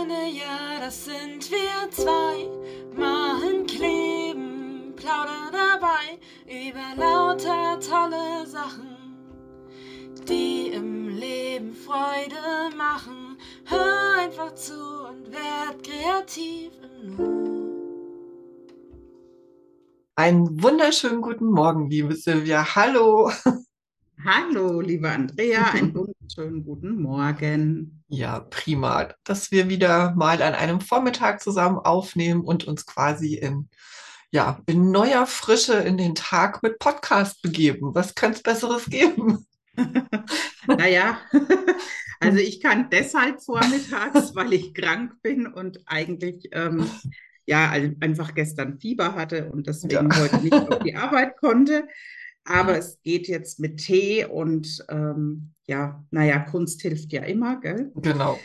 Freunde, ja, das sind wir zwei. Machen, kleben, plaudern dabei über lauter tolle Sachen, die im Leben Freude machen. Hör einfach zu und werd kreativ im Nu. Einen wunderschönen guten Morgen, liebe Silvia. Hallo. Hallo, liebe Andrea, einen wunderschönen guten Morgen. Ja, prima, dass wir wieder mal an einem Vormittag zusammen aufnehmen und uns quasi in, ja, in neuer Frische in den Tag mit Podcast begeben. Was könnte es Besseres geben? Naja, also ich kann deshalb vormittags, weil ich krank bin und eigentlich ähm, ja einfach gestern Fieber hatte und deswegen Ja. heute nicht auf die Arbeit konnte. Aber es geht jetzt mit Tee und ähm, ja, naja, Kunst hilft ja immer, gell? Genau.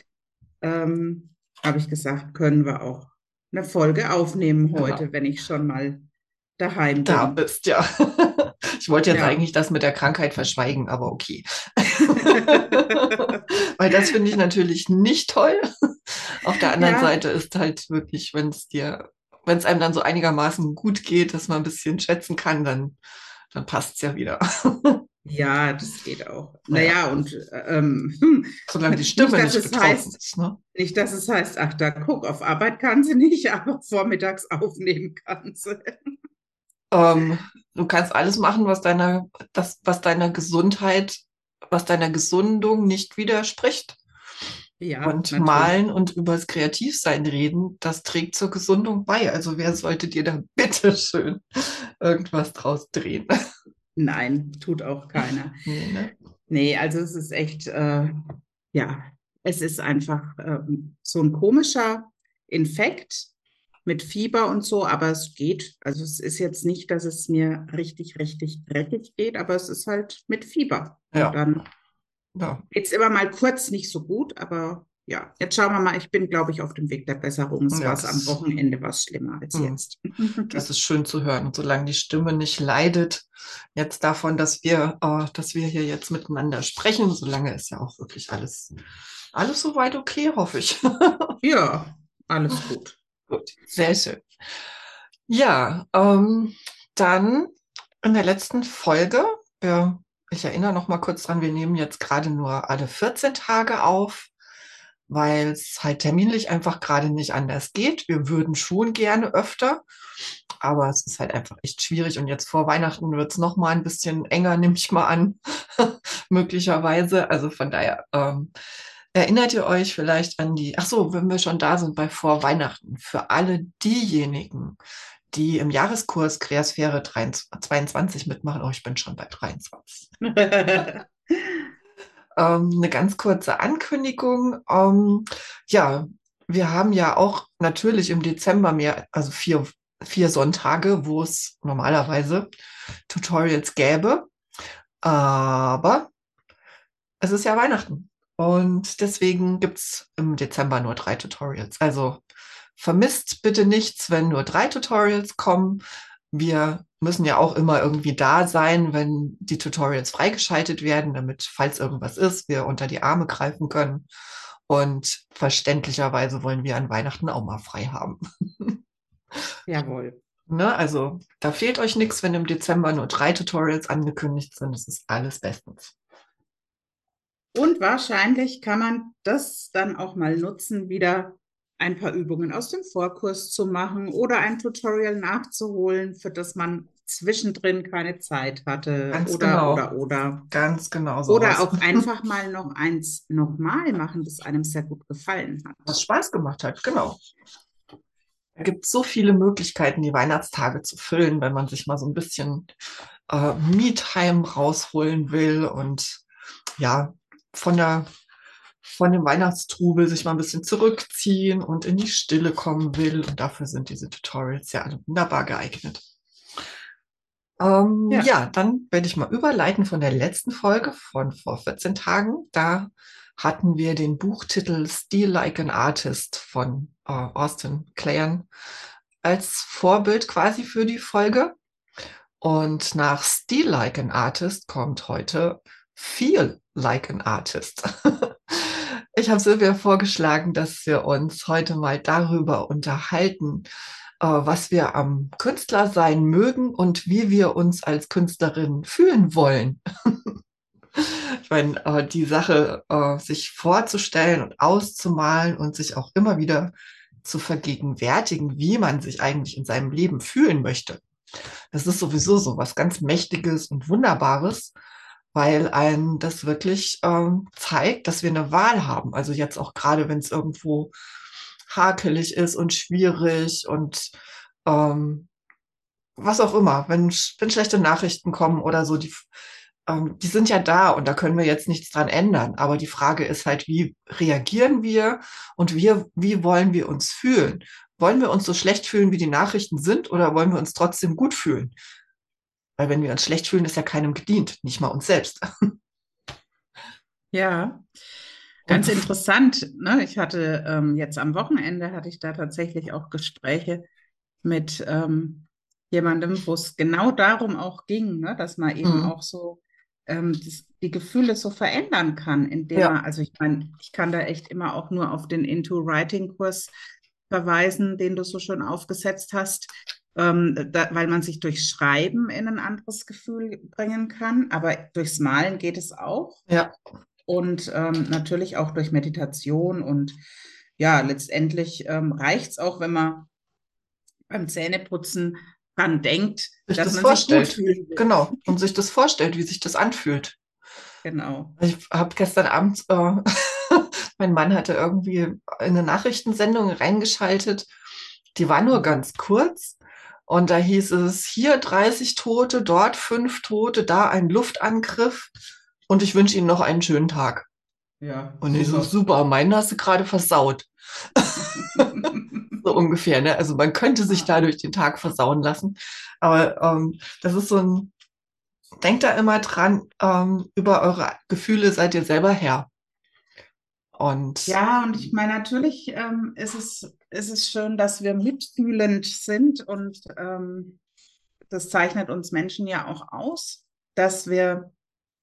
Ähm, habe ich gesagt, können wir auch eine Folge aufnehmen Genau. heute, wenn ich schon mal daheim Da bin. bist ja. Ich wollte jetzt Ja. eigentlich das mit der Krankheit verschweigen, aber okay. Weil das finde ich natürlich nicht toll. Auf der anderen Ja. Seite ist halt wirklich, wenn es dir, wenn es einem dann so einigermaßen gut geht, dass man ein bisschen schätzen kann, dann, dann passt es ja wieder. Ja, das geht auch. Ja. Naja, und ähm, hm, Solange die Stimme nicht es betroffen heißt- ist. Ne? nicht, dass es heißt, ach, da guck, auf Arbeit kann sie nicht, aber vormittags aufnehmen kann sie. Ähm, du kannst alles machen, was deiner, das, was deiner Gesundheit, was deiner Gesundung nicht widerspricht. Ja, Und natürlich. malen und übers Kreativsein reden, das trägt zur Gesundung bei. Also wer sollte dir da bitte schön irgendwas draus drehen? Nein, tut auch keiner. Nee, ne? Nee, also es ist echt, äh, ja, es ist einfach ähm, so ein komischer Infekt mit Fieber und so, aber es geht. Also es ist jetzt nicht, dass es mir richtig, richtig dreckig geht, aber es ist halt mit Fieber. Ja. Und dann Ja, geht's immer mal kurz nicht so gut, aber ja, jetzt schauen wir mal. Ich bin, glaube ich, auf dem Weg der Besserung. Es Ja, war am Wochenende was schlimmer als Hm. jetzt. das ist schön zu hören. Und solange die Stimme nicht leidet, jetzt davon, dass wir, äh, dass wir hier jetzt miteinander sprechen, solange ist ja auch wirklich alles, alles soweit okay, hoffe ich. Ja, alles gut. Gut, sehr schön. Ja, ähm, dann in der letzten Folge, äh, ich erinnere noch mal kurz dran, wir nehmen jetzt gerade nur alle 14 Tage auf, weil es halt terminlich einfach gerade nicht anders geht. Wir würden schon gerne öfter, aber es ist halt einfach echt schwierig und jetzt vor Weihnachten wird es noch mal ein bisschen enger, nehme ich mal an, möglicherweise. Also von daher, ähm, Erinnert ihr euch vielleicht an die, ach so, wenn wir schon da sind bei vor Weihnachten, für alle diejenigen, die im Jahreskurs Kreasphäre 23 22 mitmachen, oh, ich bin schon bei 23. Ähm, eine ganz kurze Ankündigung. Ähm, ja, wir haben ja auch natürlich im Dezember mehr, also vier, vier Sonntage, wo es normalerweise Tutorials gäbe. Aber es ist ja Weihnachten. Und deswegen gibt's im Dezember nur drei Tutorials. Also vermisst bitte nichts, wenn nur drei Tutorials kommen. Wir müssen ja auch immer irgendwie da sein, wenn die Tutorials freigeschaltet werden, damit, falls irgendwas ist, wir unter die Arme greifen können. Und verständlicherweise wollen wir an Weihnachten auch mal frei haben. Jawohl. Ne? Also da fehlt euch nichts, wenn im Dezember nur drei Tutorials angekündigt sind. Das ist alles bestens. Und wahrscheinlich kann man das dann auch mal nutzen, wieder ein paar Übungen aus dem Vorkurs zu machen oder ein Tutorial nachzuholen, für das man zwischendrin keine Zeit hatte. Ganz oder, genau. oder, oder. Ganz genau so. Oder auch einfach mal noch eins nochmal machen, das einem sehr gut gefallen hat. was Spaß gemacht hat, genau. Da gibt es so viele Möglichkeiten, die Weihnachtstage zu füllen, wenn man sich mal so ein bisschen äh, Me-Time rausholen will und ja, von der von dem Weihnachtstrubel sich mal ein bisschen zurückziehen und in die Stille kommen will. Und dafür sind diese Tutorials ja alle wunderbar geeignet. Ähm, Ja. ja, dann werde ich mal überleiten von der letzten Folge von vor 14 Tagen. Da hatten wir den Buchtitel Steal Like an Artist von äh, Austin Kleon als Vorbild quasi für die Folge. Und nach Steal Like an Artist kommt heute Feel Like an Artist. ich habe Silvia vorgeschlagen, dass wir uns heute mal darüber unterhalten, äh, was wir am Künstler sein mögen und wie wir uns als Künstlerin fühlen wollen. ich meine, äh, die Sache, äh, sich vorzustellen und auszumalen und sich auch immer wieder zu vergegenwärtigen, wie man sich eigentlich in seinem Leben fühlen möchte. Das ist sowieso so was ganz Mächtiges und Wunderbares, weil einem das wirklich ähm, zeigt, dass wir eine Wahl haben. Also jetzt auch gerade, wenn es irgendwo hakelig ist und schwierig und ähm, was auch immer, wenn, wenn schlechte Nachrichten kommen oder so, die, ähm, die sind ja da und da können wir jetzt nichts dran ändern. Aber die Frage ist halt, wie reagieren wir und wir, wie wollen wir uns fühlen? Wollen wir uns so schlecht fühlen, wie die Nachrichten sind, oder wollen wir uns trotzdem gut fühlen? Weil wenn wir uns schlecht fühlen, ist ja keinem gedient, nicht mal uns selbst. Ja, ganz interessant. Ne? Ich hatte ähm, jetzt am Wochenende hatte ich da tatsächlich auch Gespräche mit ähm, jemandem, wo es genau darum auch ging, ne? dass man eben mhm. auch so ähm, das, die Gefühle so verändern kann, indem ja. man, also ich meine, ich kann da echt immer auch nur auf den Into Writing Kurs verweisen, den du so schon aufgesetzt hast, ähm, da, weil man sich durch Schreiben in ein anderes Gefühl bringen kann, aber durchs Malen geht es auch. Ja. Und ähm, natürlich auch durch Meditation und ja, letztendlich ähm, reicht es auch, wenn man beim Zähneputzen dran denkt, sich dass das man vorstellt. sich gut fühlt. Genau, und sich das vorstellt, wie sich das anfühlt. Genau. Ich habe gestern Abend, äh, mein Mann hatte irgendwie in eine Nachrichtensendung reingeschaltet. Die war nur ganz kurz. Und da hieß es, hier 30 Tote, dort fünf Tote, da ein Luftangriff. Und ich wünsche Ihnen noch einen schönen Tag. Ja. Und ich so, super, meinen hast du gerade versaut. so ungefähr, ne? Also man könnte sich dadurch den Tag versauen lassen. Aber ähm, das ist so ein, denkt da immer dran, ähm, über eure Gefühle seid ihr selber Herr. Und ja, und ich meine, natürlich ähm, ist, es, ist es schön, dass wir mitfühlend sind und ähm, das zeichnet uns Menschen ja auch aus, dass wir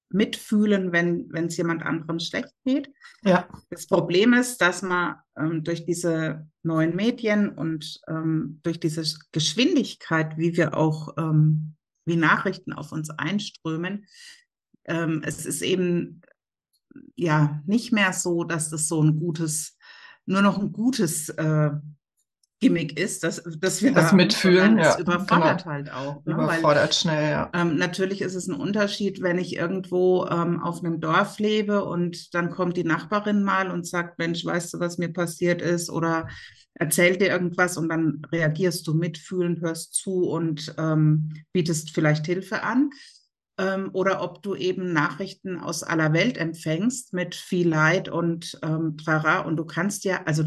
mitfühlen, wenn es jemand anderem schlecht geht. Ja. Das Problem ist, dass man ähm, durch diese neuen Medien und ähm, durch diese Geschwindigkeit, wie wir auch, ähm, wie Nachrichten auf uns einströmen, ähm, es ist eben ja nicht mehr so, dass das so ein gutes, nur noch ein gutes äh, Gimmick ist, dass, dass wir das da mitfühlen, ja, überfordert genau. halt auch. Ne? Überfordert Weil, schnell, ja. Ähm, natürlich ist es ein Unterschied, wenn ich irgendwo ähm, auf einem Dorf lebe und dann kommt die Nachbarin mal und sagt, Mensch, weißt du, was mir passiert ist? Oder erzählt dir irgendwas und dann reagierst du mitfühlend, hörst zu und ähm, bietest vielleicht Hilfe an ähm, oder ob du eben Nachrichten aus aller Welt empfängst mit viel Leid und ähm, trara. Und du kannst ja, also,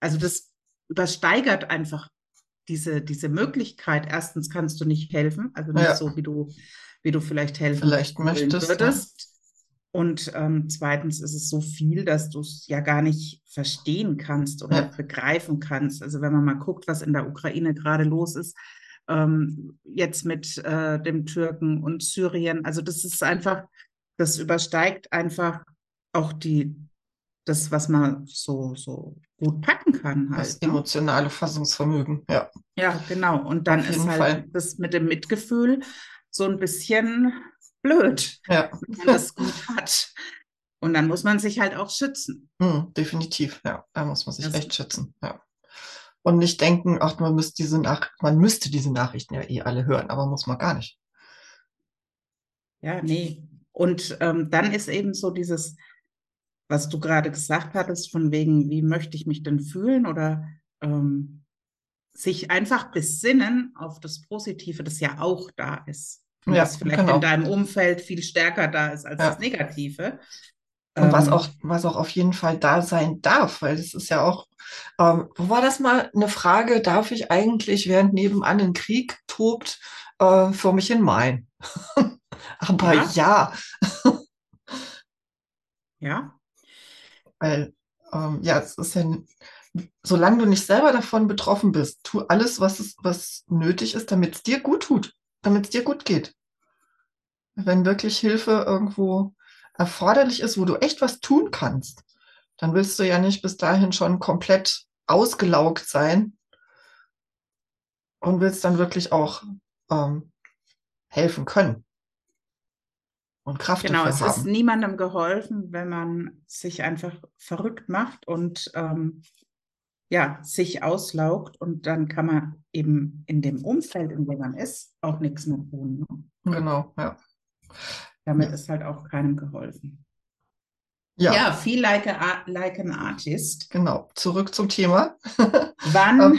also das übersteigert einfach diese, diese Möglichkeit. Erstens kannst du nicht helfen, also nicht ja. so, wie du, wie du vielleicht helfen vielleicht möchtest, würdest. Ja. Und ähm, zweitens ist es so viel, dass du es ja gar nicht verstehen kannst oder ja. begreifen kannst. Also wenn man mal guckt, was in der Ukraine gerade los ist, ähm, jetzt mit äh, dem Türken und Syrien. Also das ist einfach, das übersteigt einfach auch die, das, was man so, so gut packen kann. Halt, das ne? emotionale Fassungsvermögen, ja. Ja, genau. Und dann ist halt Fall. das mit dem Mitgefühl so ein bisschen blöd, ja. wenn man das gut hat. Und dann muss man sich halt auch schützen. Hm, definitiv, ja. Da muss man sich das echt schützen, ja und nicht denken, ach, man müsste diese Nach man müsste diese Nachrichten ja eh alle hören, aber muss man gar nicht. Ja, nee. Und ähm, dann ist eben so dieses, was du gerade gesagt hattest, von wegen, wie möchte ich mich denn fühlen oder ähm, sich einfach besinnen auf das Positive, das ja auch da ist. Und ja, das vielleicht genau. in deinem Umfeld viel stärker da ist als ja. das Negative. Und was ähm. auch, was auch auf jeden Fall da sein darf, weil das ist ja auch, ähm, war das mal eine Frage, darf ich eigentlich, während nebenan ein Krieg tobt, äh, vor mich hin malen? Aber ja. Ja. ja. Weil, ähm, ja, es ist ja, solange du nicht selber davon betroffen bist, tu alles, was, es, was nötig ist, damit es dir gut tut, damit es dir gut geht. Wenn wirklich Hilfe irgendwo erforderlich ist, wo du echt was tun kannst, dann willst du ja nicht bis dahin schon komplett ausgelaugt sein und willst dann wirklich auch ähm, helfen können und Kraft Genau, es ist haben. niemandem geholfen, wenn man sich einfach verrückt macht und ähm, ja, sich auslaugt und dann kann man eben in dem Umfeld, in dem man ist, auch nichts mehr tun. Ne? Genau, ja. Damit Ja. ist halt auch keinem geholfen. Ja, Ja, feel like, a, like an artist. genau. Zurück zum Thema. Wann Ähm.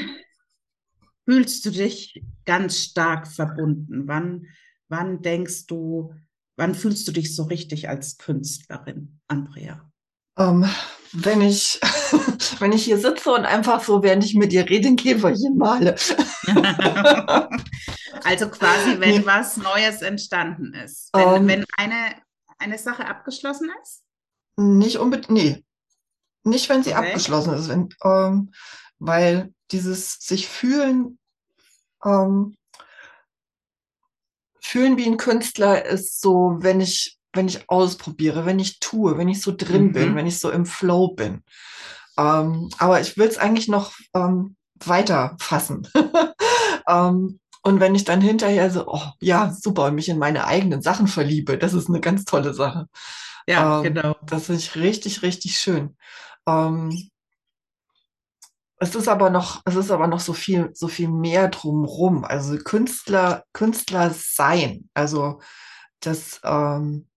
fühlst du dich ganz stark verbunden? Wann, wann denkst du, wann fühlst du dich so richtig als Künstlerin, Andrea? Ähm, wenn ich, wenn ich hier sitze und einfach so, während ich mit dir rede, ein Käferchen male. Also quasi, wenn was Neues entstanden ist. Wenn, Ähm. wenn eine, eine Sache abgeschlossen ist? Nicht unbedingt, nee. Nicht, wenn sie Okay. abgeschlossen ist, wenn, ähm, weil dieses sich fühlen, ähm, fühlen wie ein Künstler ist so, wenn ich, wenn ich ausprobiere, wenn ich tue, wenn ich so drin bin, Mhm. wenn ich so im Flow bin. Ähm, aber ich will es eigentlich noch ähm, weiter fassen. ähm, und wenn ich dann hinterher so, oh ja, super, und mich in meine eigenen Sachen verliebe, das ist eine ganz tolle Sache. Ja, Ähm, genau. Das finde ich richtig, richtig schön. Ähm, es ist aber noch, es ist aber noch so viel, so viel mehr drumrum. Also Künstler, Künstler sein, also das, ähm,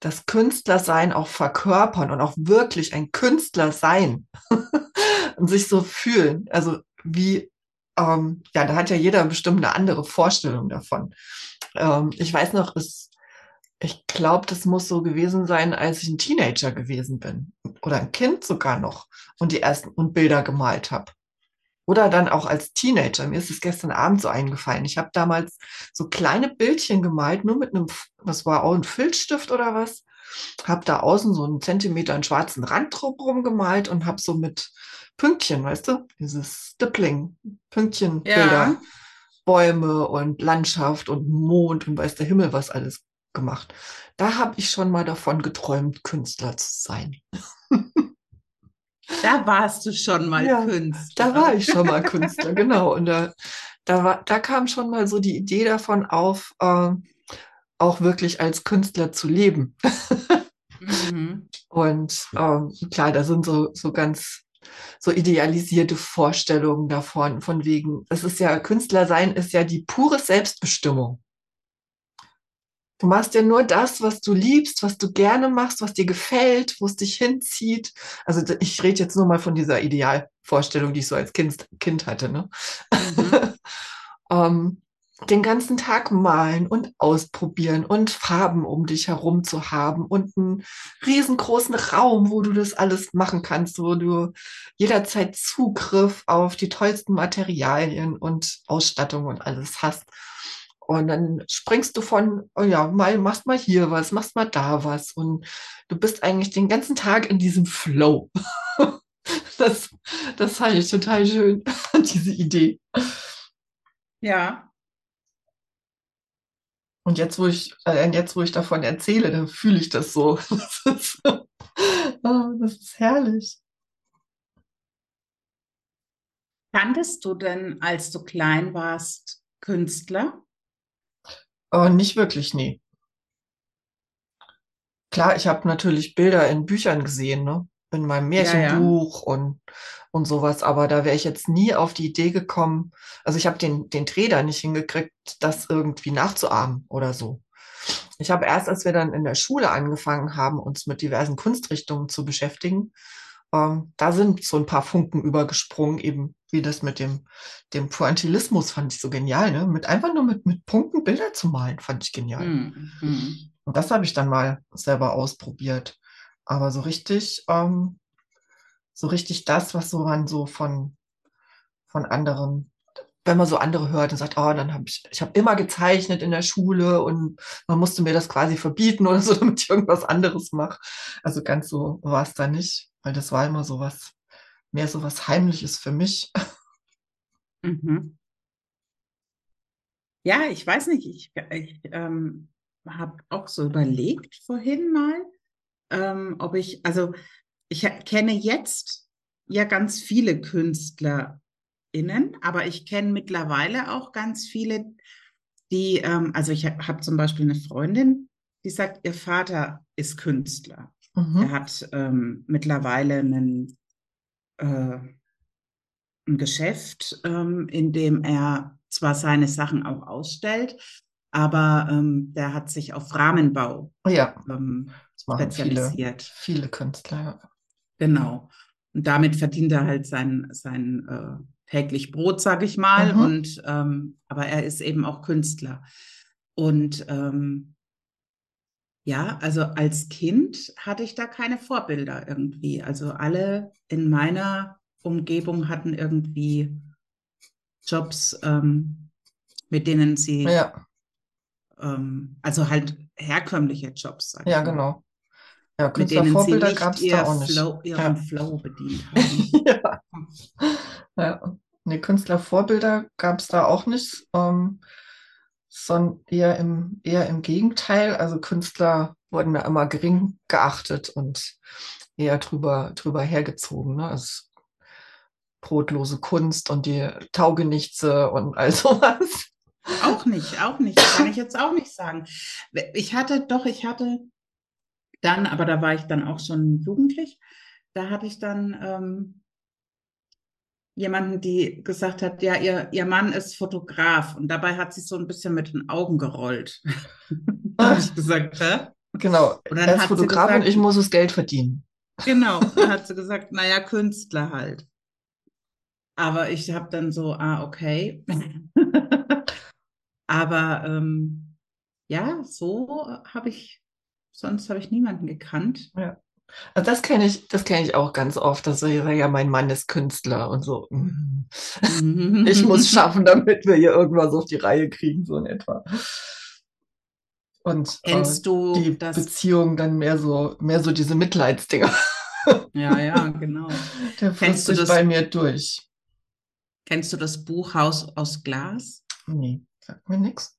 das Künstlersein auch verkörpern und auch wirklich ein Künstler sein und sich so fühlen. Also wie, ähm, ja, da hat ja jeder bestimmt eine andere Vorstellung davon. Ähm, ich weiß noch, es, ich glaube, das muss so gewesen sein, als ich ein Teenager gewesen bin oder ein Kind sogar noch und die ersten und Bilder gemalt habe. Oder dann auch als Teenager. Mir ist es gestern Abend so eingefallen. Ich habe damals so kleine Bildchen gemalt, nur mit einem, das war auch ein Filzstift oder was. Habe da außen so einen Zentimeter einen schwarzen Rand drum gemalt und habe so mit Pünktchen, weißt du, dieses Stippling, Pünktchenbilder, Ja. Bäume und Landschaft und Mond und weiß der Himmel was alles gemacht. Da habe ich schon mal davon geträumt, Künstler zu sein. Da warst du schon mal Ja, Künstler. Da war ich schon mal Künstler, genau. Und da, da, war, da kam schon mal so die Idee davon auf, äh, auch wirklich als Künstler zu leben. Mhm. Und ähm, klar, da sind so, so ganz so idealisierte Vorstellungen davon, von wegen, es ist ja, Künstler sein ist ja die pure Selbstbestimmung. Du machst ja nur das, was du liebst, was du gerne machst, was dir gefällt, wo es dich hinzieht. Also ich rede jetzt nur mal von dieser Idealvorstellung, die ich so als Kind, kind hatte. Ne? Mhm. ähm, den ganzen Tag malen und ausprobieren und Farben um dich herum zu haben und einen riesengroßen Raum, wo du das alles machen kannst, wo du jederzeit Zugriff auf die tollsten Materialien und Ausstattung und alles hast. Und dann springst du von, oh ja, mal machst mal hier was, machst mal da was und du bist eigentlich den ganzen Tag in diesem Flow. Das, das fand ich total schön, diese Idee. Ja. Und jetzt, wo ich, äh, jetzt, wo ich davon erzähle, dann fühle ich das so. Das ist, oh, das ist herrlich. Kanntest du denn, als du klein warst, Künstler? Aber nicht wirklich, nee. Klar, ich habe natürlich Bilder in Büchern gesehen, ne? In meinem Ja, ja. Märchenbuch und, und sowas, aber da wäre ich jetzt nie auf die Idee gekommen. Also ich habe den, den Dreh da nicht hingekriegt, das irgendwie nachzuahmen oder so. Ich habe erst, als wir dann in der Schule angefangen haben, uns mit diversen Kunstrichtungen zu beschäftigen, ähm, da sind so ein paar Funken übergesprungen, eben wie das mit dem, dem Pointillismus fand ich so genial, ne? Mit einfach nur mit, mit Punkten Bilder zu malen, fand ich genial. Mhm. Und das habe ich dann mal selber ausprobiert. Aber so richtig, ähm, so richtig das, was so man so von, von anderen, wenn man so andere hört und sagt, oh, dann habe ich, ich habe immer gezeichnet in der Schule und man musste mir das quasi verbieten oder so, damit ich irgendwas anderes mache. Also ganz so war es da nicht, weil das war immer so was, mehr so was Heimliches für mich. Mhm. Ja, ich weiß nicht, ich, ich ähm, habe auch so überlegt vorhin mal, ähm, ob ich, also ich kenne jetzt ja ganz viele KünstlerInnen, aber ich kenne mittlerweile auch ganz viele, die, ähm, also ich habe hab zum Beispiel eine Freundin, die sagt, ihr Vater ist Künstler. Mhm. Er hat ähm, mittlerweile einen, äh, ein Geschäft, ähm, in dem er zwar seine Sachen auch ausstellt, aber ähm, der hat sich auf Rahmenbau Ja, ähm, machen viele, spezialisiert. viele Künstler. Genau. Und damit verdient er halt sein, sein äh, täglich Brot, sag ich mal. Mhm. Und ähm, aber er ist eben auch Künstler. Und ähm, ja, also als Kind hatte ich da keine Vorbilder irgendwie. Also alle in meiner Umgebung hatten irgendwie Jobs, ähm, mit denen sie, Ja, ähm, also halt herkömmliche Jobs, sag ja, ich genau. Ja, mit denen sie nicht ihr da auch nicht. Flow, ihren Ja. Flow bedient haben. Ja. Ja. Nee, Künstlervorbilder gab es da auch nicht, ähm, sondern eher im, eher im Gegenteil. Also Künstler wurden da immer gering geachtet und eher drüber, drüber hergezogen. Ne? Also brotlose Kunst und die Taugenichtse und all sowas. Auch nicht, auch nicht. Kann ich jetzt auch nicht sagen. Ich hatte doch, ich hatte dann, aber da war ich dann auch schon jugendlich, da hatte ich dann ähm, jemanden, die gesagt hat, ja, ihr, ihr Mann ist Fotograf und dabei hat sie so ein bisschen mit den Augen gerollt. habe ich gesagt, hä? Genau, Und dann er ist hat sie Fotograf gesagt- und ich muss das Geld verdienen. Genau, dann hat sie gesagt, naja, Künstler halt. Aber ich habe dann so, ah, okay. Aber ähm, ja, so habe ich, sonst habe ich niemanden gekannt. Also das kenne ich, das kenne ich auch ganz oft, dass so, ja, mein Mann ist Künstler und so. Ich muss schaffen, damit wir hier irgendwas auf die Reihe kriegen, so in etwa. Und äh, Kennst du die das? Beziehung dann mehr so, mehr so diese Mitleidsdinger. Ja, ja, genau. Der Kennst du das- bei mir durch. Kennst du das Buch Haus aus Glas? Nee, sagt mir nichts.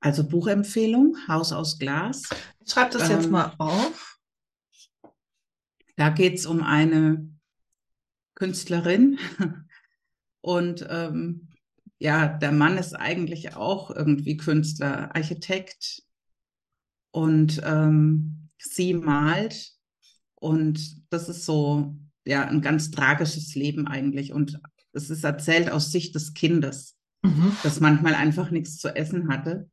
Also Buchempfehlung, Haus aus Glas. Ich schreibe das jetzt Ähm, mal auf. Da geht es um eine Künstlerin und ähm, ja, der Mann ist eigentlich auch irgendwie Künstler, Architekt und ähm, sie malt und das ist so ja ein ganz tragisches Leben eigentlich und es ist erzählt aus Sicht des Kindes. Mhm. das manchmal einfach nichts zu essen hatte.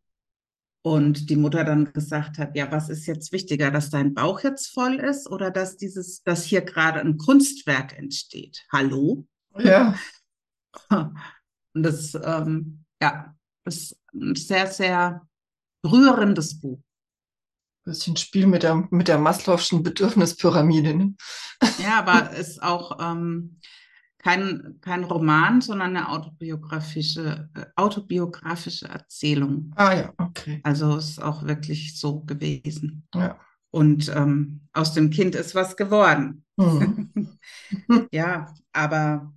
Und die Mutter dann gesagt hat, ja, was ist jetzt wichtiger, dass dein Bauch jetzt voll ist oder dass dieses, dass hier gerade ein Kunstwerk entsteht? Hallo? Ja, Und das, ähm, ja, ist ein sehr, sehr rührendes Buch. bisschen Spiel mit der, mit der Maslow'schen Bedürfnispyramide. Ne? Ja, aber ist auch ähm, kein, kein Roman, sondern eine autobiografische, äh, autobiografische Erzählung. Ah ja, okay. Also ist auch wirklich so gewesen. Ja. Und ähm, aus dem Kind ist was geworden. Mhm. Ja, aber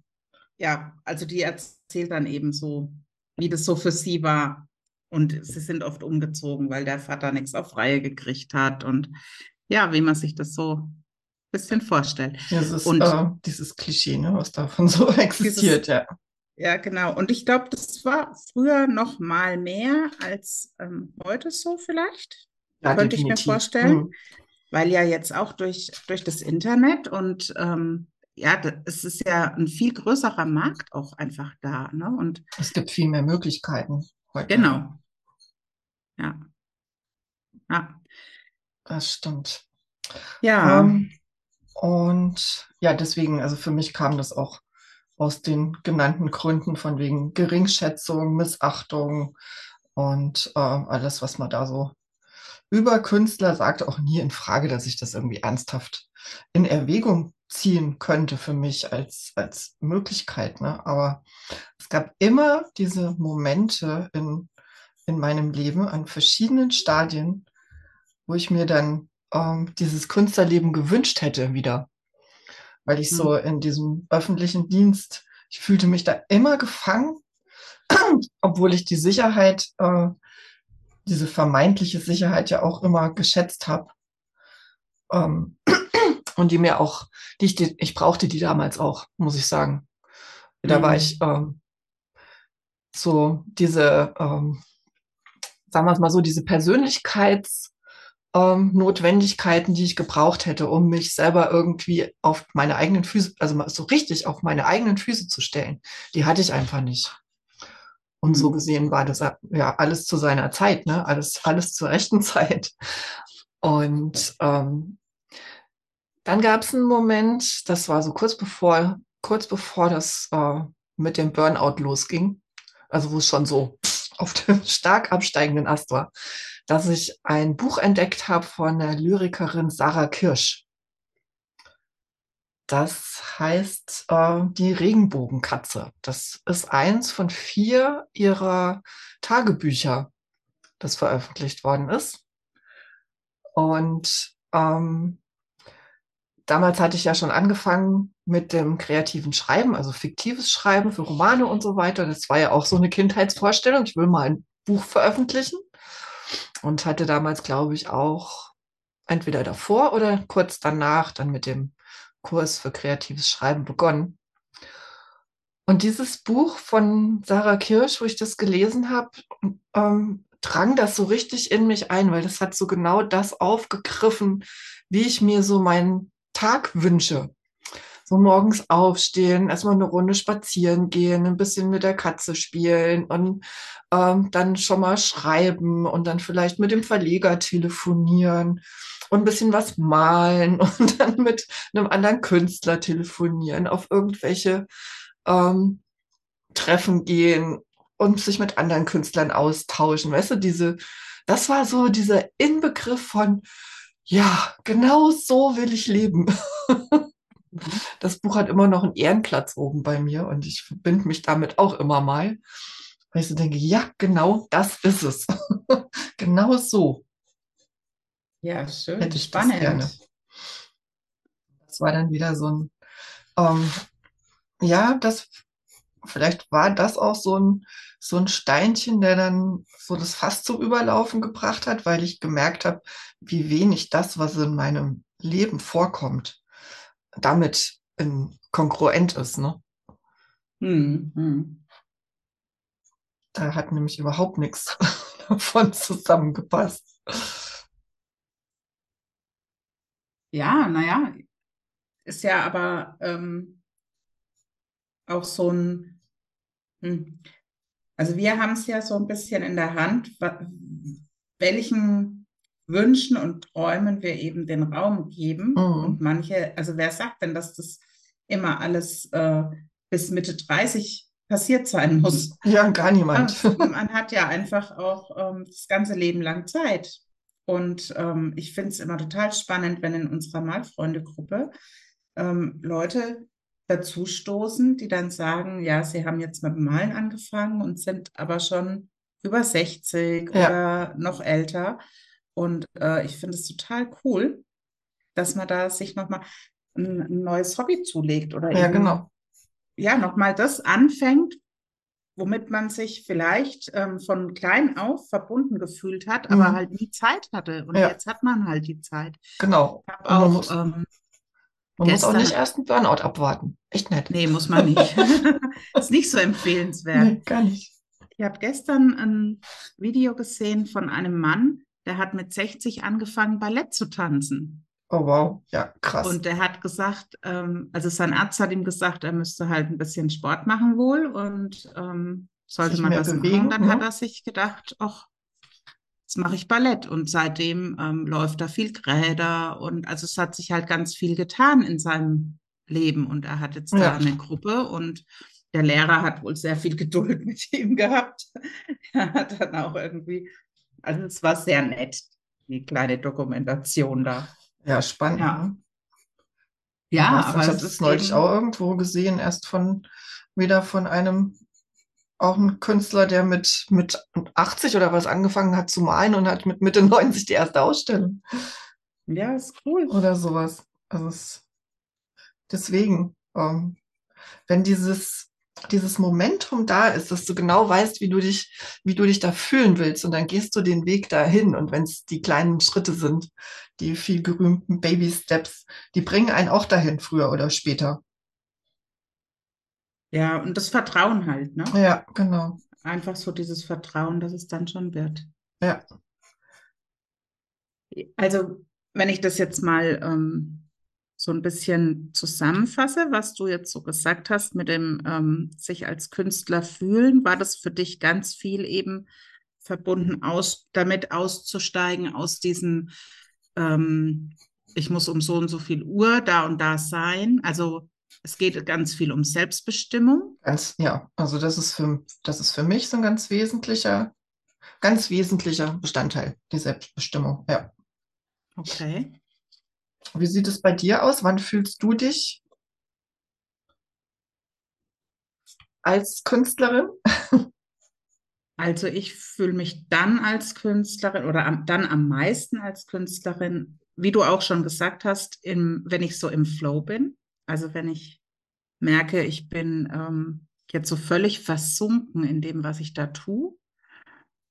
ja, also die erzählt dann eben so, wie das so für sie war. Und sie sind oft umgezogen, weil der Vater nichts auf Reihe gekriegt hat. Und ja, wie man sich das so bisschen vorstellt. Dieses, Und- äh, dieses Klischee, ne, was davon so existiert, ja. Ja, genau. Und ich glaube, das war früher noch mal mehr als ähm, heute so vielleicht. Ja, Könnte ich mir definitiv. vorstellen. Mhm. weil ja jetzt auch durch, durch das Internet und ähm, ja, es ist ja ein viel größerer Markt auch einfach da, ne? Und Es gibt viel mehr Möglichkeiten heute. genau. Ja. Ja. Das stimmt. Ja. Ähm, und ja, deswegen, also für mich kam das auch aus den genannten Gründen von wegen Geringschätzung, Missachtung und äh, alles, was man da so über Künstler sagt, auch nie in Frage, dass ich das irgendwie ernsthaft in Erwägung ziehen könnte für mich als, als Möglichkeit. Ne? Aber es gab immer diese Momente in, in meinem Leben an verschiedenen Stadien, wo ich mir dann ähm, dieses Künstlerleben gewünscht hätte wieder. Weil ich so in diesem öffentlichen Dienst, ich fühlte mich da immer gefangen, obwohl ich die Sicherheit, äh, diese vermeintliche Sicherheit ja auch immer geschätzt habe. Ähm, und die mir auch, die ich, die, ich brauchte die damals auch, muss ich sagen. Da Mhm. war ich ähm, so diese, ähm, sagen wir es mal so, diese Persönlichkeits ähm, Notwendigkeiten, die ich gebraucht hätte, um mich selber irgendwie auf meine eigenen Füße, also so richtig auf meine eigenen Füße zu stellen. Die hatte ich einfach nicht. Und so Mhm. gesehen war das ja alles zu seiner Zeit, ne? Alles, alles zur rechten Zeit. Und ähm, dann gab es einen Moment, das war so kurz bevor, kurz bevor das äh, mit dem Burnout losging, also wo es schon so auf dem stark absteigenden Ast war, dass ich ein Buch entdeckt habe von der Lyrikerin Sarah Kirsch. Das heißt äh, Die Regenbogenkatze. Das ist eins von vier ihrer Tagebücher, das veröffentlicht worden ist. Und ähm, damals hatte ich ja schon angefangen mit dem kreativen Schreiben, also fiktives Schreiben für Romane und so weiter. Das war ja auch so eine Kindheitsvorstellung. Ich will mal ein Buch veröffentlichen und hatte damals, glaube ich, auch entweder davor oder kurz danach dann mit dem Kurs für kreatives Schreiben begonnen. Und dieses Buch von Sarah Kirsch, wo ich das gelesen habe, ähm, drang das so richtig in mich ein, weil das hat so genau das aufgegriffen, wie ich mir so meinen Tag wünsche. So morgens aufstehen, erstmal eine Runde spazieren gehen, ein bisschen mit der Katze spielen und ähm, dann schon mal schreiben und dann vielleicht mit dem Verleger telefonieren und ein bisschen was malen und dann mit einem anderen Künstler telefonieren, auf irgendwelche ähm, Treffen gehen und sich mit anderen Künstlern austauschen. Weißt du, diese, das war so dieser Inbegriff von, ja, genau so will ich leben. Das Buch hat immer noch einen Ehrenplatz oben bei mir und ich verbinde mich damit auch immer mal. Weil ich so denke, ja, genau das ist es. genau so Ja, schön, hätte ich das gerne. spannend. Das war dann wieder so ein, ähm, ja, das, vielleicht war das auch so ein, so ein Steinchen, der dann so das Fass zum Überlaufen gebracht hat, weil ich gemerkt habe, wie wenig das, was in meinem Leben vorkommt, damit in, kongruent ist. Ne? Hm, hm. Da hat nämlich überhaupt nichts davon zusammengepasst. Ja, naja, ist ja aber ähm, auch so ein, hm. Also wir haben es ja so ein bisschen in der Hand, welchen Wünschen und Träumen wir eben den Raum geben. Mhm. Und manche, also wer sagt denn, dass das immer alles äh, bis Mitte 30 passiert sein muss? Ja, gar niemand. Ja, man hat ja einfach auch ähm, das ganze Leben lang Zeit. Und ähm, ich finde es immer total spannend, wenn in unserer Malfreunde-Gruppe ähm, Leute dazustoßen, die dann sagen, ja, sie haben jetzt mit dem Malen angefangen und sind aber schon über 60 Ja. oder noch älter. Und äh, ich finde es total cool, dass man da sich nochmal ein, ein neues Hobby zulegt oder Ja, eben genau. ja, nochmal das anfängt, womit man sich vielleicht ähm, von klein auf verbunden gefühlt hat, aber Mhm. halt nie Zeit hatte. Und Ja. jetzt hat man halt die Zeit. Genau. Ich man auch, muss, ähm, man muss auch gestern- nicht erst einen Burnout abwarten. Echt nett. nee, muss man nicht. Ist nicht so empfehlenswert. Nee, gar nicht. Ich habe gestern ein Video gesehen von einem Mann, der hat mit 60 angefangen, Ballett zu tanzen. Oh wow. Ja, krass. Und der hat gesagt, ähm, also sein Arzt hat ihm gesagt, er müsste halt ein bisschen Sport machen wohl und ähm, sollte Sich man das machen. bewegen, Und dann hat ne? er sich gedacht, ach, jetzt mache ich Ballett. Und seitdem ähm, läuft er viel Gräder und also es hat sich halt ganz viel getan in seinem Leben. Und er hat jetzt da Ja. eine Gruppe und der Lehrer hat wohl sehr viel Geduld mit ihm gehabt. Er hat dann auch irgendwie, also es war sehr nett, die kleine Dokumentation da. Ja, spannend. Ja. ne? Ja, aber ich habe das neulich auch irgendwo gesehen, erst von wieder von einem auch ein Künstler, der mit, mit 80 oder was angefangen hat zu malen und hat mit Mitte 90 die erste Ausstellung ja, ist cool. oder sowas. Also es, deswegen, ähm, wenn dieses, dieses Momentum da ist, dass du genau weißt, wie du dich, wie du dich da fühlen willst. Und dann gehst du den Weg dahin. Und wenn es die kleinen Schritte sind, die viel gerühmten Baby Steps, die bringen einen auch dahin, früher oder später. Ja, und das Vertrauen halt, ne? Ja, genau. Einfach so dieses Vertrauen, dass es dann schon wird. Ja. Also, wenn ich das jetzt mal ähm, so ein bisschen zusammenfasse, was du jetzt so gesagt hast mit dem ähm, sich als Künstler fühlen, war das für dich ganz viel eben verbunden aus, damit auszusteigen aus diesem, ähm, ich muss um so und so viel Uhr da und da sein. Also es geht ganz viel um Selbstbestimmung. Ganz, ja, also das ist für, das ist für mich so ein ganz wesentlicher, ganz wesentlicher Bestandteil, die Selbstbestimmung, ja. Okay. Wie sieht es bei dir aus? Wann fühlst du dich als Künstlerin? Also ich fühle mich dann als Künstlerin oder am, dann am meisten als Künstlerin, wie du auch schon gesagt hast, im, wenn ich so im Flow bin. Also wenn ich merke, ich bin ähm, jetzt so völlig versunken in dem, was ich da tue.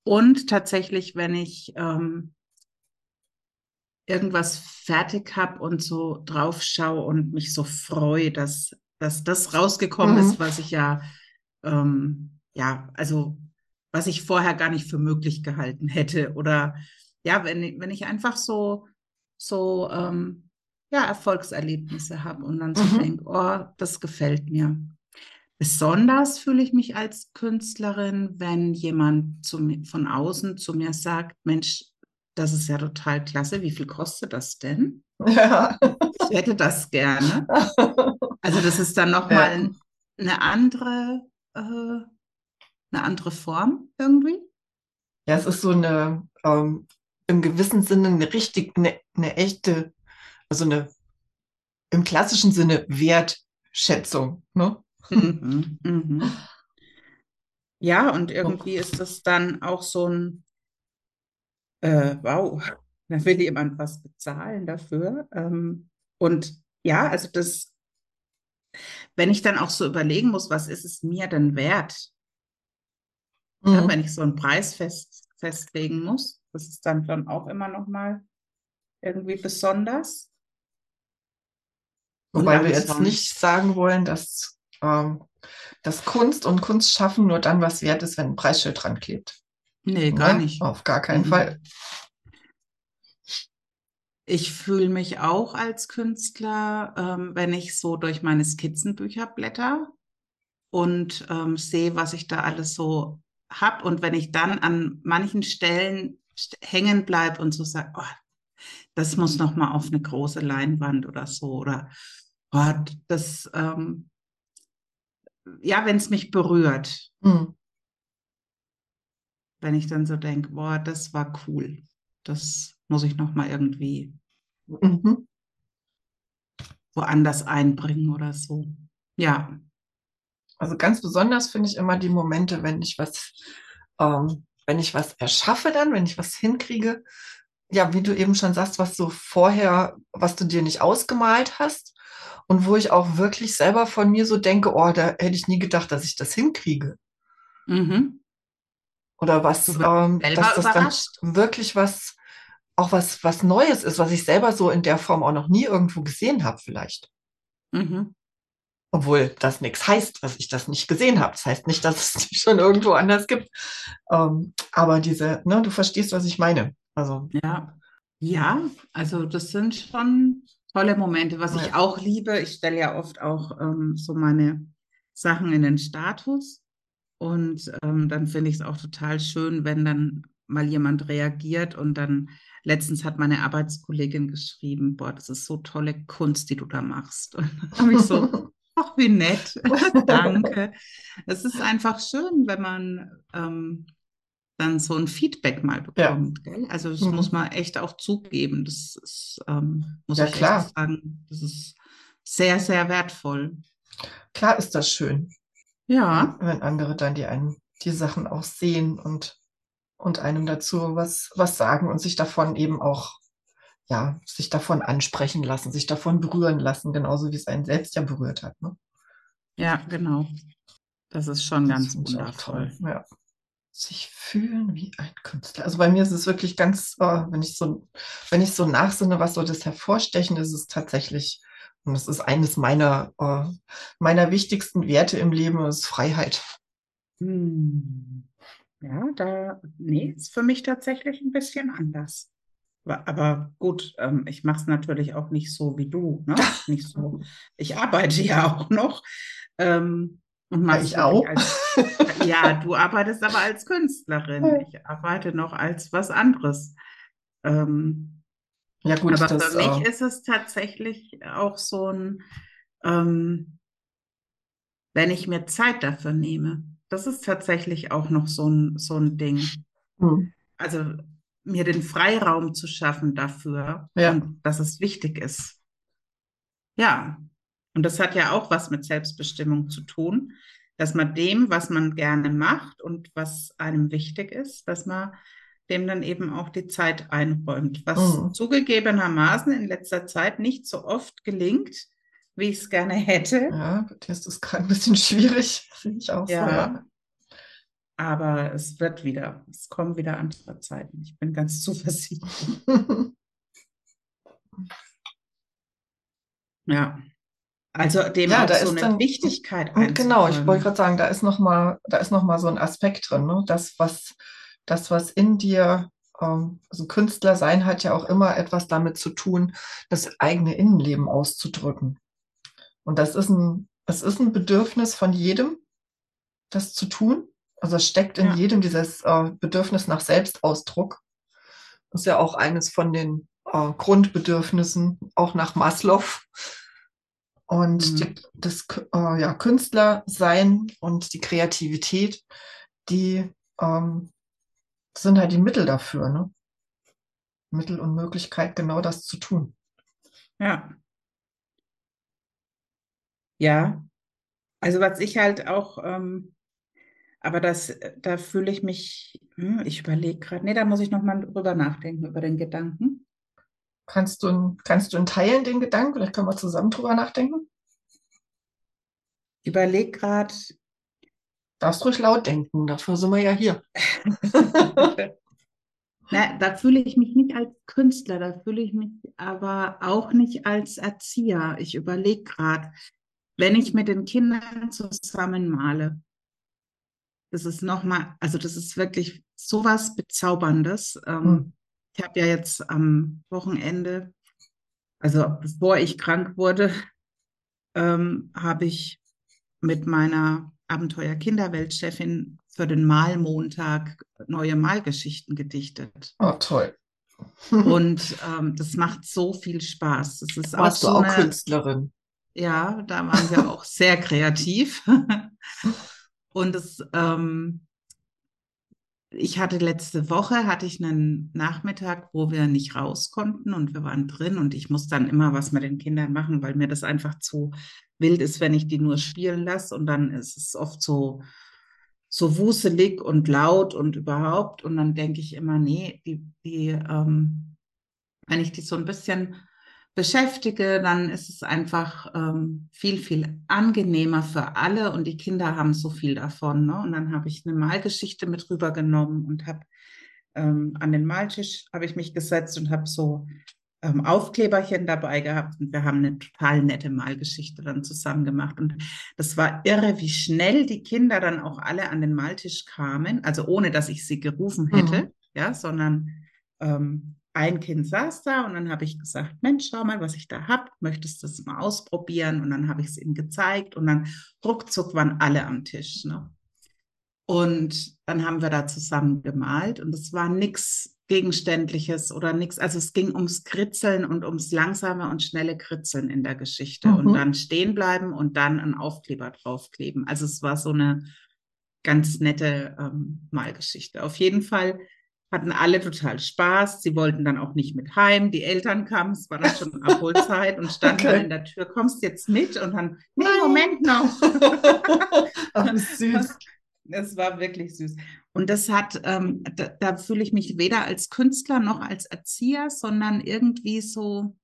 Und tatsächlich, wenn ich ähm, irgendwas fertig habe und so drauf schaue und mich so freue, dass, dass das rausgekommen Mhm. ist, was ich ja, ähm, ja, also was ich vorher gar nicht für möglich gehalten hätte. Oder ja, wenn, ich- wenn ich einfach so, so ähm, ja, Erfolgserlebnisse habe und dann so Mhm. denke, oh, das gefällt mir. Besonders fühle ich mich als Künstlerin, wenn jemand zu von außen zu mir sagt, Mensch, das ist ja total klasse. Wie viel kostet das denn? Ja. Ich hätte das gerne. Also das ist dann nochmal Ja. eine andere, äh, eine andere Form irgendwie. Ja, es ist so eine, ähm, im gewissen Sinne eine richtig, eine, eine echte, also eine, im klassischen Sinne Wertschätzung, ne? Mhm, mhm. Ja, und irgendwie ist das dann auch so ein, äh, wow, da will jemand was bezahlen dafür. Ähm, und ja, also das, wenn ich dann auch so überlegen muss, was ist es mir denn wert? Ja, Mhm. wenn ich so einen Preis fest, festlegen muss, das ist dann schon auch immer noch mal irgendwie besonders. Wobei wir jetzt nicht sagen wollen, dass, ähm, dass Kunst und Kunstschaffen nur dann was wert ist, wenn ein Preisschild dran klebt. Nee, gar Ne? nicht. Auf gar keinen. Fall. Ich fühle mich auch als Künstler, ähm, wenn ich so durch meine Skizzenbücher blätter und ähm, sehe, was ich da alles so hab. Und wenn ich dann an manchen Stellen st- hängen bleibe und so sage, oh, das muss noch mal auf eine große Leinwand oder so. Oder oh, das, ähm, ja, wenn es mich berührt, Mhm. Wenn ich dann so denke, boah, das war cool. Das muss ich noch mal irgendwie Mhm. woanders einbringen oder so. Ja. Also ganz besonders finde ich immer die Momente, wenn ich was, ähm, wenn ich was erschaffe dann, wenn ich was hinkriege. Ja, wie du eben schon sagst, was du vorher, was du dir nicht ausgemalt hast und wo ich auch wirklich selber von mir so denke, oh, da hätte ich nie gedacht, dass ich das hinkriege. Mhm. Oder was, ähm, dass das dann überrascht. wirklich was, auch was, was Neues ist, was ich selber so in der Form auch noch nie irgendwo gesehen habe, vielleicht. Mhm. Obwohl das nichts heißt, dass ich das nicht gesehen habe. Das heißt nicht, dass es die schon irgendwo anders gibt. Ähm, aber diese, ne, du verstehst, was ich meine. Also, Ja. Ja, also das sind schon tolle Momente. Was ich Ja. auch liebe, ich stelle ja oft auch ähm, so meine Sachen in den Status. Und ähm, dann finde ich es auch total schön, wenn dann mal jemand reagiert und dann letztens hat meine Arbeitskollegin geschrieben, boah, das ist so tolle Kunst, die du da machst. Und dann habe ich so, ach, wie nett, danke. Es ist einfach schön, wenn man ähm, dann so ein Feedback mal Ja. bekommt. Gell? Also das Mhm. muss man echt auch zugeben. Das ist, ähm, muss Ja, ich klar. echt sagen, das ist sehr, sehr wertvoll. klar ist das schön, Ja, wenn andere dann die einen, die Sachen auch sehen und, und einem dazu was, was sagen und sich davon eben auch, ja, sich davon ansprechen lassen, sich davon berühren lassen, genauso wie es einen selbst ja berührt hat. Ne? ja, genau. Das ist schon Das ganz wundervoll. toll. Ja. Sich fühlen wie ein Künstler. Also bei mir ist es wirklich ganz, äh, wenn ich so, wenn ich so nachsinne, was so das Hervorstechen ist, ist es tatsächlich, und das ist eines meiner, äh, meiner wichtigsten Werte im Leben, ist Freiheit. Hm. Ja, da, nee, ist für mich tatsächlich ein bisschen anders. Aber, aber gut, ähm, ich mache es natürlich auch nicht so wie du, ne? Nicht so. Ich arbeite ja auch noch. Ähm, und Ja, ich auch. als, ja, du arbeitest aber als Künstlerin. Ich arbeite noch als was anderes. Ähm, Ja gut, aber das, für mich äh, ist es tatsächlich auch so ein, ähm, wenn ich mir Zeit dafür nehme. Das ist tatsächlich auch noch so ein, so ein Ding. hm, Also mir den Freiraum zu schaffen dafür ja, und dass es wichtig ist. Ja, und das hat ja auch was mit Selbstbestimmung zu tun, dass man dem, was man gerne macht und was einem wichtig ist, dass man dem dann eben auch die Zeit einräumt, was hm, zugegebenermaßen in letzter Zeit nicht so oft gelingt, wie ich es gerne hätte. ja, dir ist das gerade ein bisschen schwierig, finde ich auch so, ja. Ja, aber es wird wieder, es kommen wieder andere Zeiten. Ich bin ganz zuversichtlich. Ja. Also dem Ja, da so ist eine dann, Wichtigkeit genau, ich wollte gerade sagen, da ist noch mal, da ist noch mal so ein Aspekt drin, ne? Das, was, das, was in dir, ähm, also Künstler sein hat ja auch immer etwas damit zu tun, das eigene Innenleben auszudrücken. Und das ist ein, es ist ein Bedürfnis von jedem, das zu tun. Also es steckt in Ja, jedem dieses äh, Bedürfnis nach Selbstausdruck. Das ist ja auch eines von den äh, Grundbedürfnissen, auch nach Maslow. Und die, mhm. das K- äh, ja, Künstlersein und die Kreativität, die ähm, sind halt die Mittel dafür, ne? Mittel und Möglichkeit, genau das zu tun. Ja, ja. Also was ich halt auch, ähm, aber das, da fühle ich mich, hm, ich überlege gerade, nee, da muss ich nochmal drüber nachdenken, über den Gedanken. Kannst du, kannst du in Teilen den Gedanken, vielleicht können wir zusammen drüber nachdenken? Ich überlege gerade, Darfst ruhig laut denken, dafür sind wir ja hier. na, da fühle ich mich nicht als Künstler, da fühle ich mich aber auch nicht als Erzieher. Ich überlege gerade, wenn ich mit den Kindern zusammen male, das ist nochmal, also das ist wirklich sowas Bezauberndes. Ähm, Hm. ich habe ja jetzt am Wochenende, also bevor ich krank wurde, ähm, habe ich mit meiner Abenteuer-Kinderwelt-Chefin für den Malmontag neue Malgeschichten gedichtet. Oh, toll. Und ähm, das macht so viel Spaß. Das ist auch Warst du so auch eine, Künstlerin? ja, da waren wir auch sehr kreativ. Und es, ähm, ich hatte letzte Woche, hatte ich einen Nachmittag, wo wir nicht raus konnten und wir waren drin und ich muss dann immer was mit den Kindern machen, weil mir das einfach zu wild ist, wenn ich die nur spielen lasse und dann ist es oft so, so wuselig und laut und überhaupt und dann denke ich immer, nee, die, die, ähm, wenn ich die so ein bisschen beschäftige, dann ist es einfach ähm, viel, viel angenehmer für alle und die Kinder haben so viel davon. Ne? Und dann habe ich eine Malgeschichte mit rübergenommen und habe ähm, an den Maltisch habe ich mich gesetzt und habe so ähm, Aufkleberchen dabei gehabt und wir haben eine total nette Malgeschichte dann zusammen gemacht. Und das war irre, wie schnell die Kinder dann auch alle an den Maltisch kamen, also ohne dass ich sie gerufen hätte, Mhm. ja, sondern ähm, ein Kind saß da und dann habe ich gesagt, Mensch, schau mal, was ich da habe, möchtest du das mal ausprobieren? Und dann habe ich es ihm gezeigt und dann ruckzuck waren alle am Tisch. Ne? Und dann haben wir da zusammen gemalt und es war nichts Gegenständliches oder nichts. Also es ging ums Kritzeln und ums langsame und schnelle Kritzeln in der Geschichte und Mhm. dann stehen bleiben und dann einen Aufkleber draufkleben. Also es war so eine ganz nette ähm, Malgeschichte. Auf jeden Fall hatten alle total Spaß. Sie wollten dann auch nicht mit heim. Die Eltern kamen, es war dann schon Abholzeit und standen dann Okay. in der Tür, kommst jetzt mit? Und dann, nee, Nein. Moment noch. Ach, süß. Es war wirklich süß. Und das hat, ähm, da, da fühle ich mich weder als Künstler noch als Erzieher, sondern irgendwie so,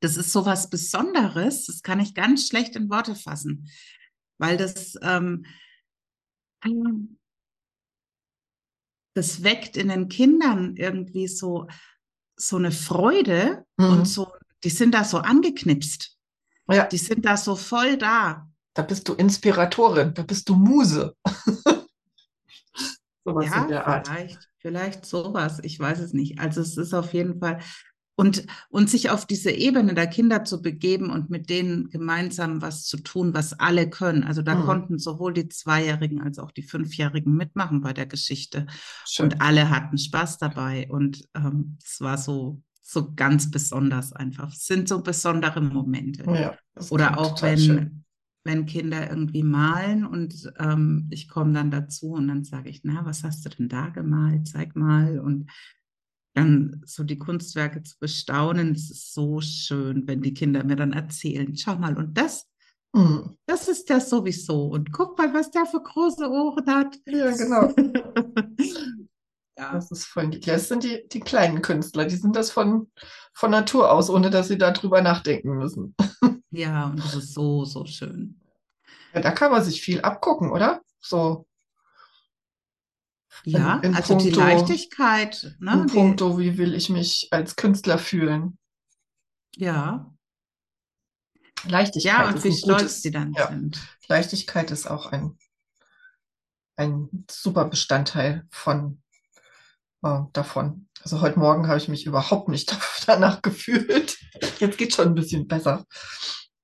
das ist so was Besonderes, das kann ich ganz schlecht in Worte fassen. weil das, ähm, das weckt in den Kindern irgendwie so, so eine Freude Mhm. und so, die sind da so angeknipst. Ja, Die sind da so voll da. da bist du Inspiratorin, da bist du Muse. Sowas in Ja, der Art. vielleicht, vielleicht sowas. Ich weiß es nicht. Also es ist auf jeden Fall und und sich auf diese Ebene der Kinder zu begeben und mit denen gemeinsam was zu tun, was alle können. Also da Mhm. konnten sowohl die Zweijährigen als auch die Fünfjährigen mitmachen bei der Geschichte Schön. und alle hatten Spaß dabei und ähm, es war so so ganz besonders einfach. Es sind so besondere Momente. Ja, Oder auch wenn, schön. wenn Kinder irgendwie malen und ähm, ich komme dann dazu und dann sage ich, na, was hast du denn da gemalt? Zeig mal. Und dann so die Kunstwerke zu bestaunen, das ist so schön, wenn die Kinder mir dann erzählen, schau mal, und das, Mhm. das ist das sowieso. Und guck mal, was der für große Ohren hat. Ja, genau. Ja, Das ist voll, das sind die, die kleinen Künstler, die sind das von, von Natur aus, ohne dass sie darüber nachdenken müssen. ja, und das ist so, so schön. Ja, da kann man sich viel abgucken, oder? So Ja, in also die puncto- Leichtigkeit, ne? in Die, puncto, wie will ich mich als Künstler fühlen? ja, Leichtigkeit ja, und wie stolz gutes, die dann ja, sind. Leichtigkeit ist auch ein, ein super Bestandteil von, äh, davon. Also heute Morgen habe ich mich überhaupt nicht danach gefühlt. Jetzt geht schon ein bisschen besser.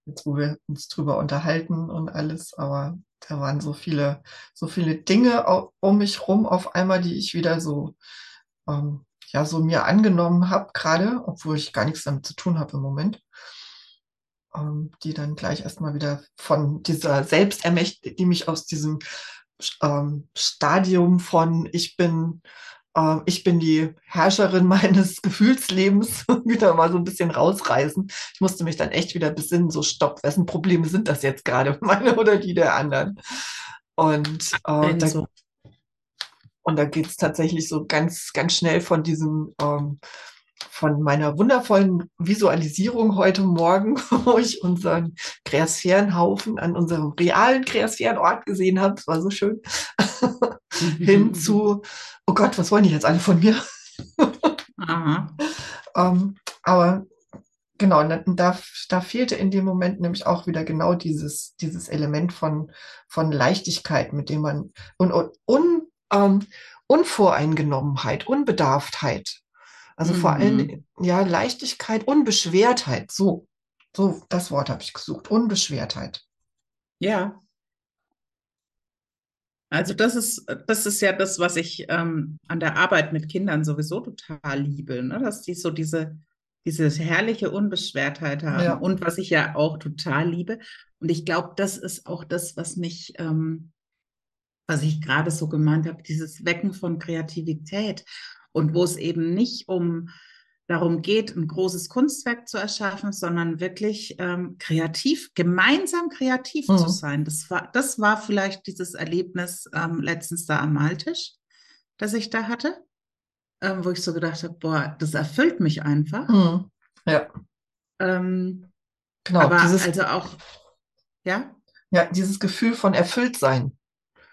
Jetzt, wo wir uns drüber unterhalten und alles, aber da waren so viele, so viele Dinge um mich rum auf einmal, die ich wieder so, ähm, ja, so mir angenommen habe gerade, obwohl ich gar nichts damit zu tun habe im Moment. Ähm, die dann gleich erstmal wieder von dieser Selbstermächtigung, die mich aus diesem ähm, Stadium von ich bin, äh, ich bin die Herrscherin meines Gefühlslebens wieder mal so ein bisschen rausreißen. Ich musste mich dann echt wieder besinnen, so stopp, wessen Probleme sind das jetzt gerade, meine oder die der anderen? Und, äh, da, so. und da geht es tatsächlich so ganz, ganz schnell von diesem, ähm, von meiner wundervollen Visualisierung heute Morgen, wo ich unseren Kreasphärenhaufen an unserem realen Kreasphärenort gesehen habe, das war so schön, hin zu, oh Gott, was wollen die jetzt alle von mir? Ähm, aber genau, und da, da, fehlte in dem Moment nämlich auch wieder genau dieses, dieses Element von, von Leichtigkeit, mit dem man und, und un, ähm, Unvoreingenommenheit, Unbedarftheit. Also vor Mhm. allem, ja, Leichtigkeit, Unbeschwertheit. So, so, das Wort habe ich gesucht. Unbeschwertheit. Ja. Also das ist, das ist ja das, was ich ähm, an der Arbeit mit Kindern sowieso total liebe, ne? Dass die so diese, diese herrliche Unbeschwertheit haben. Ja. Und was ich ja auch total liebe. Und ich glaube, das ist auch das, was mich, ähm, was ich gerade so gemeint habe, dieses Wecken von Kreativität. Und wo es eben nicht um darum geht, ein großes Kunstwerk zu erschaffen, sondern wirklich ähm, kreativ, gemeinsam kreativ Mhm. zu sein. Das war, das war vielleicht dieses Erlebnis ähm, letztens da am Maltisch, das ich da hatte, ähm, wo ich so gedacht habe, boah, das erfüllt mich einfach. Hm. Ja, Ähm, genau. aber dieses, also auch, ja, ja, dieses Gefühl von Erfülltsein,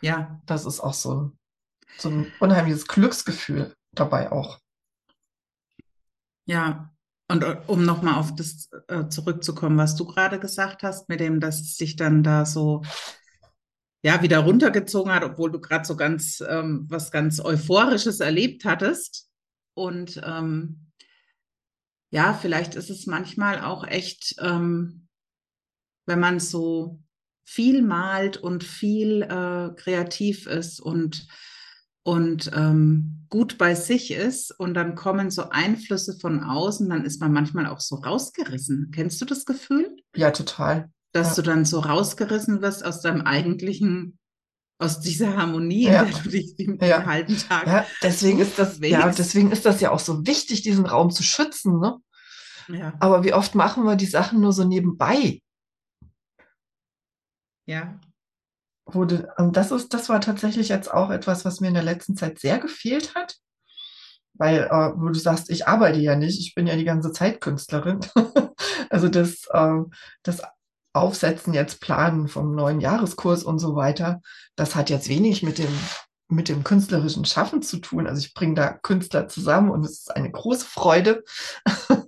ja, das ist auch so so ein unheimliches Glücksgefühl dabei auch. Ja, und äh, um nochmal auf das äh, zurückzukommen, was du gerade gesagt hast, mit dem, dass es sich dann da so ja wieder runtergezogen hat, obwohl du gerade so ganz ähm, was ganz Euphorisches erlebt hattest. Und ähm, ja, vielleicht ist es manchmal auch echt, ähm, wenn man so viel malt und viel äh, kreativ ist und und ähm, gut bei sich ist und dann kommen so Einflüsse von außen, dann ist man manchmal auch so rausgerissen. Kennst du das Gefühl, Ja, total. dass Ja. du dann so rausgerissen wirst aus deinem eigentlichen, aus dieser Harmonie, Ja. in der du dich den, Ja. halben Tag Ja, deswegen ist das, ja, deswegen ist das ja auch so wichtig, diesen Raum zu schützen, ne? Ja, Aber wie oft machen wir die Sachen nur so nebenbei? ja, Und das ist, das war tatsächlich jetzt auch etwas, was mir in der letzten Zeit sehr gefehlt hat. Weil, äh, wo du sagst, ich arbeite ja nicht, ich bin ja die ganze Zeit Künstlerin. also das, äh, das Aufsetzen jetzt planen vom neuen Jahreskurs und so weiter, das hat jetzt wenig mit dem, mit dem künstlerischen Schaffen zu tun. Also ich bringe da Künstler zusammen und es ist eine große Freude.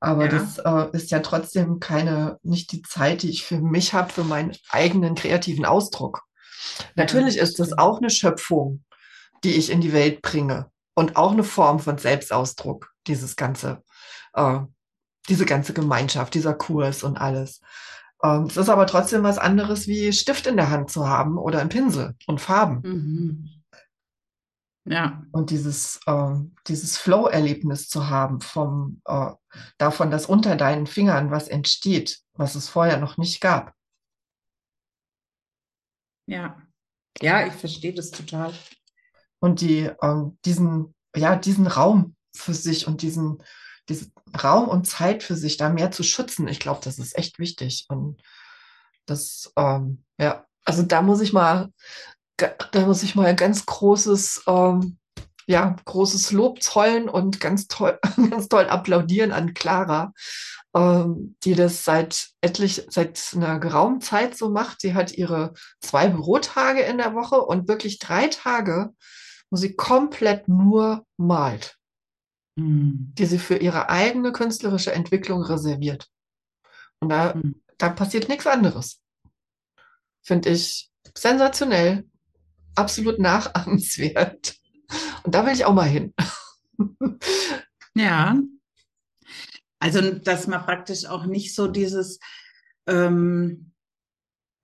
Aber Ja. das äh, ist ja trotzdem keine, nicht die Zeit, die ich für mich habe, für meinen eigenen kreativen Ausdruck. Natürlich ist das stimmt. auch eine Schöpfung, die ich in die Welt bringe und auch eine Form von Selbstausdruck, dieses ganze, äh, diese ganze Gemeinschaft, dieser Kurs und alles. Ähm, es ist aber trotzdem was anderes, wie Stift in der Hand zu haben oder einen Pinsel und Farben. Mhm. Ja, Und dieses, ähm, dieses Flow-Erlebnis zu haben vom, äh, davon, dass unter deinen Fingern was entsteht, was es vorher noch nicht gab. ja. Ja, ich verstehe das total. Und die, ähm, diesen, ja, diesen Raum für sich und diesen, diesen Raum und Zeit für sich da mehr zu schützen, ich glaube, das ist echt wichtig. Und das, ähm, ja, also da muss ich mal, da muss ich mal ein ganz großes, ähm, ja, großes Lob zollen und ganz toll, ganz toll applaudieren an Clara, ähm, die das seit etlich, seit einer geraumen Zeit so macht. Sie hat ihre zwei Bürotage in der Woche und wirklich drei Tage, wo sie komplett nur malt, Mhm. die sie für ihre eigene künstlerische Entwicklung reserviert. Und da, Mhm. da passiert nichts anderes. Finde ich sensationell, absolut nachahmenswert. Und da will ich auch mal hin. Ja, also dass man praktisch auch nicht so dieses, ähm,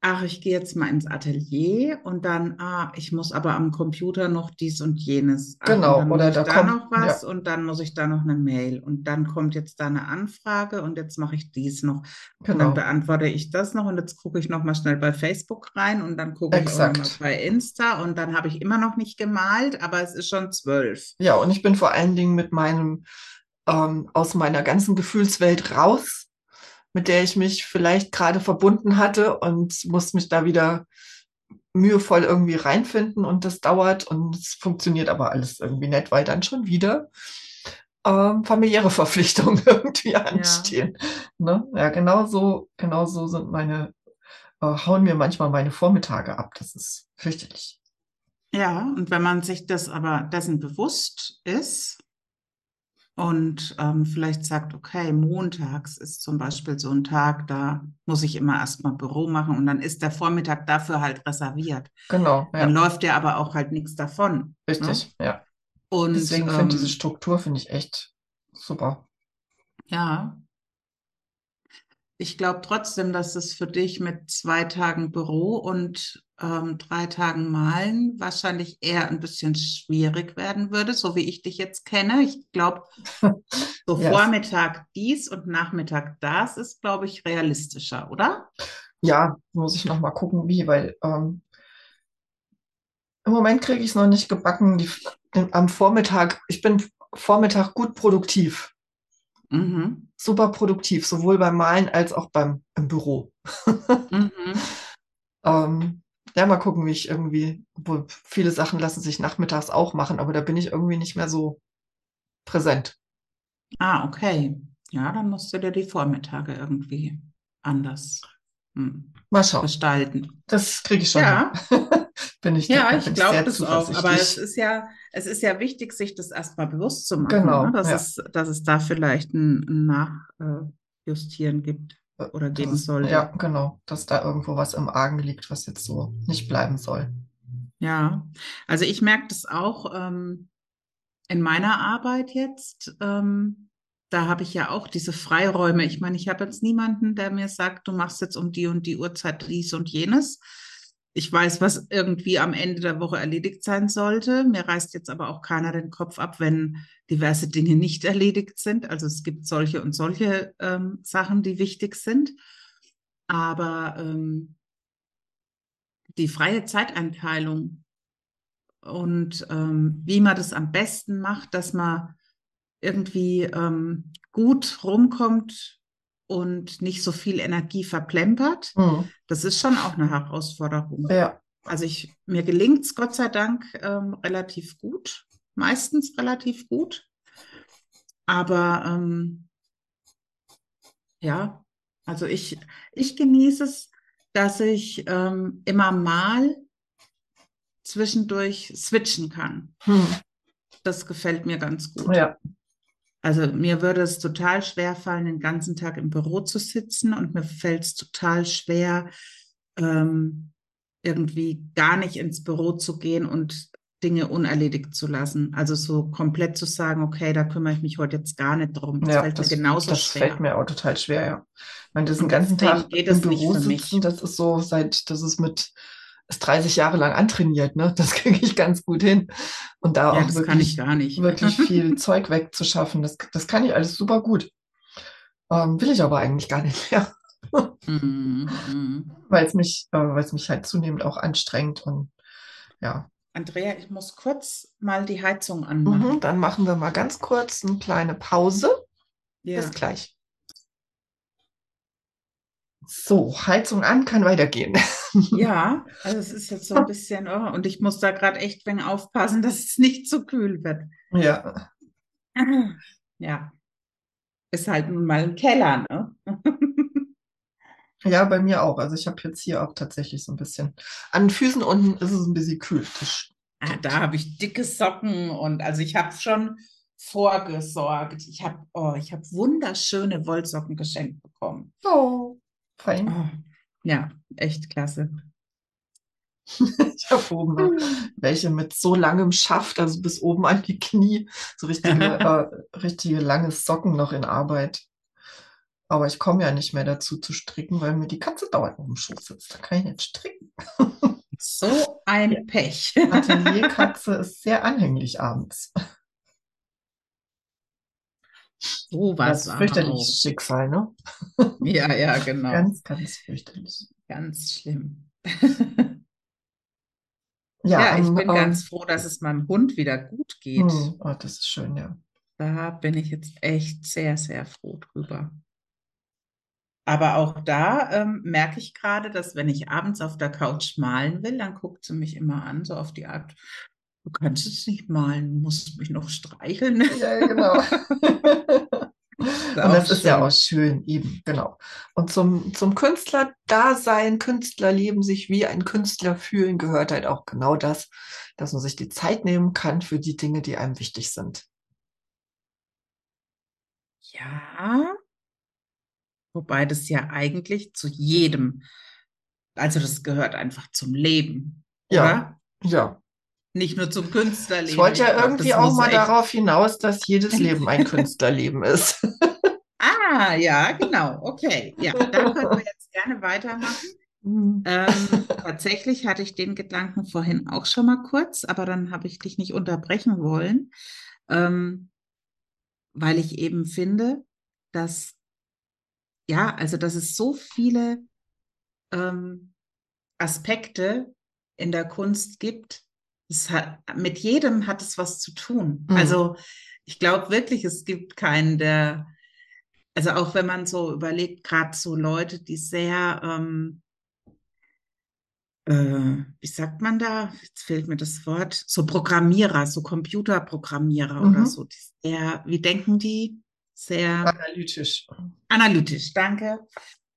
ach, ich gehe jetzt mal ins Atelier und dann, ah, ich muss aber am Computer noch dies und jenes. Ach, und Genau, dann muss oder ich da da kommt- noch was und dann muss ich da noch eine Mail und dann kommt jetzt da eine Anfrage und jetzt mache ich dies noch und dann Genau. beantworte ich das noch und jetzt gucke ich noch mal schnell bei Facebook rein und dann gucke ich auch noch bei Insta und dann habe ich immer noch nicht gemalt, aber es ist schon zwölf. Ja, und ich bin vor allen Dingen mit meinem, ähm, aus meiner ganzen Gefühlswelt raus, mit der ich mich vielleicht gerade verbunden hatte und muss mich da wieder mühevoll irgendwie reinfinden und das dauert und es funktioniert aber alles irgendwie nicht, weil dann schon wieder ähm, familiäre Verpflichtungen irgendwie anstehen. Ne? Ja, genau so, genau so sind meine, äh, hauen mir manchmal meine Vormittage ab. Das ist fürchterlich. Ja, und wenn man sich das aber dessen bewusst ist und ähm, vielleicht sagt, okay, montags ist zum Beispiel so ein Tag, da muss ich immer erstmal Büro machen und dann ist der Vormittag dafür halt reserviert. Genau, Dann ja, läuft ja aber auch halt nichts davon. Ne? richtig, ja. Und Deswegen ähm, finde ich diese Struktur finde ich echt super. ja, ich glaube trotzdem, dass es für dich mit zwei Tagen Büro und ähm, drei Tagen Malen wahrscheinlich eher ein bisschen schwierig werden würde, so wie ich dich jetzt kenne. Ich glaube, so Yes. Vormittag dies und Nachmittag das ist, glaube ich, realistischer, oder? Ja, muss ich noch mal gucken, wie, weil ähm, im Moment kriege ich es noch nicht gebacken. Die, am Vormittag, ich bin Vormittag gut produktiv, Mhm. super produktiv, sowohl beim Malen als auch beim im Büro. Mhm. Ähm, ja, mal gucken, wie ich irgendwie, obwohl viele Sachen lassen sich nachmittags auch machen, aber da bin ich irgendwie nicht mehr so präsent. Ah, okay. Ja, dann musst du dir die Vormittage irgendwie anders hm, Mal schauen. gestalten. Das kriege ich schon Ja. Bin ich, Ja, da ich glaube das auch. Aber es ist ja, es ist ja wichtig, sich das erstmal bewusst zu machen, Genau, ne? dass ja. es, dass es da vielleicht ein, Nachjustieren gibt oder Das geben ist- sollte. Ja, genau, dass da irgendwo was im Argen liegt, was jetzt so nicht bleiben soll. Ja, also ich merke das auch ähm, in meiner Arbeit jetzt. Ähm, da habe ich ja auch diese Freiräume. Ich meine, ich habe jetzt niemanden, der mir sagt, du machst jetzt um die und die Uhrzeit dies und jenes. Ich weiß, was irgendwie am Ende der Woche erledigt sein sollte. Mir reißt jetzt aber auch keiner den Kopf ab, wenn diverse Dinge nicht erledigt sind. Also es gibt solche und solche ähm, Sachen, die wichtig sind. Aber ähm, die freie Zeiteinteilung und ähm, wie man das am besten macht, dass man irgendwie ähm, gut rumkommt und nicht so viel Energie verplempert, Hm. das ist schon auch eine Herausforderung. Ja, Also ich, mir gelingt es Gott sei Dank ähm, relativ gut, meistens relativ gut. Aber ähm, ja, Also ich, ich genieße es, dass ich ähm, immer mal zwischendurch switchen kann. Hm. Das gefällt mir ganz gut. Ja. Also mir würde es total schwer fallen, den ganzen Tag im Büro zu sitzen und mir fällt es total schwer, ähm, irgendwie gar nicht ins Büro zu gehen und Dinge unerledigt zu lassen. Also so komplett zu sagen, okay, da kümmere ich mich heute jetzt gar nicht drum. Das Ja, fällt mir das, genauso das schwer. fällt mir auch total schwer, ja. Ich meine, diesen ganzen Tag geht im Büro sitzen, das ist so seit, das ist mit, ist 30 Jahre lang antrainiert, ne? Das kriege ich ganz gut hin. Und da Ja, auch das kann ich wirklich, gar nicht. wirklich viel Zeug wegzuschaffen, das, das kann ich alles super gut. Ähm, will ich aber eigentlich gar nicht mehr, Mhm, mhm. weil es mich, äh, weil es mich halt zunehmend auch anstrengt und ja. Andrea, ich muss kurz mal die Heizung anmachen. Mhm, dann machen wir mal ganz kurz eine kleine Pause. Ja. Bis gleich. So, Heizung an, kann weitergehen. Ja, also es ist jetzt so ein bisschen, oh, und ich muss da gerade echt wenn aufpassen, dass es nicht zu kühl wird. Ja, Ja, ist halt nun mal ein Keller, ne? ja, bei mir auch. Also ich habe jetzt hier auch tatsächlich so ein bisschen. An den Füßen unten ist es ein bisschen kühl. Ah, da habe ich dicke Socken und also ich habe schon vorgesorgt. Ich habe, oh, ich habe wunderschöne Wollsocken geschenkt bekommen. Oh, fein. Oh, ja, echt klasse. Ich habe oben noch welche mit so langem Schaft, also bis oben an die Knie. So richtige, äh, richtige lange Socken noch in Arbeit. Aber ich komme ja nicht mehr dazu zu stricken, weil mir die Katze dauernd auf dem Schoß sitzt. Da kann ich nicht stricken. So ein Pech. Atelierkatze ist sehr anhänglich abends. So was Das ist fürchterliches. Schicksal, ne? Ja, ja, genau. Ganz, ganz fürchterlich. Ganz schlimm. Ja, Ja, ich am, bin ähm, ganz froh, dass es meinem Hund wieder gut geht. hm, oh, das ist schön, ja. Da bin ich jetzt echt sehr, sehr froh drüber. Aber auch da ähm, merke ich gerade, dass wenn ich abends auf der Couch malen will, dann guckt sie mich immer an, so auf die Art, du kannst es nicht malen, du musst mich noch streicheln. Ja, genau. Und das ist ja auch schön, eben, genau. Und zum, zum Künstler-Dasein, Künstlerleben, sich wie ein Künstler fühlen, gehört halt auch genau das, dass man sich die Zeit nehmen kann für die Dinge, die einem wichtig sind. Ja, wobei das ja eigentlich zu jedem, also das gehört einfach zum Leben, Ja. oder? Ja, Nicht nur zum Künstlerleben. ich wollte ja Ich irgendwie auch mal echt- darauf hinaus, dass jedes Leben ein Künstlerleben ist. Ah, ja, genau. Okay. Ja, da können wir jetzt gerne weitermachen. Hm. Ähm, tatsächlich hatte ich den Gedanken vorhin auch schon mal kurz, aber dann habe ich dich nicht unterbrechen wollen, ähm, weil ich eben finde, dass, ja, also dass es so viele ähm, Aspekte in der Kunst gibt. Es hat, mit jedem hat es was zu tun. Mhm. Also ich glaube wirklich, es gibt keinen, der, also auch wenn man so überlegt, gerade so Leute, die sehr, ähm, äh, wie sagt man da? Jetzt fehlt mir das Wort. So Programmierer, so Computerprogrammierer oder Mhm. so. Die sehr, wie denken die? Sehr Analytisch. analytisch, danke.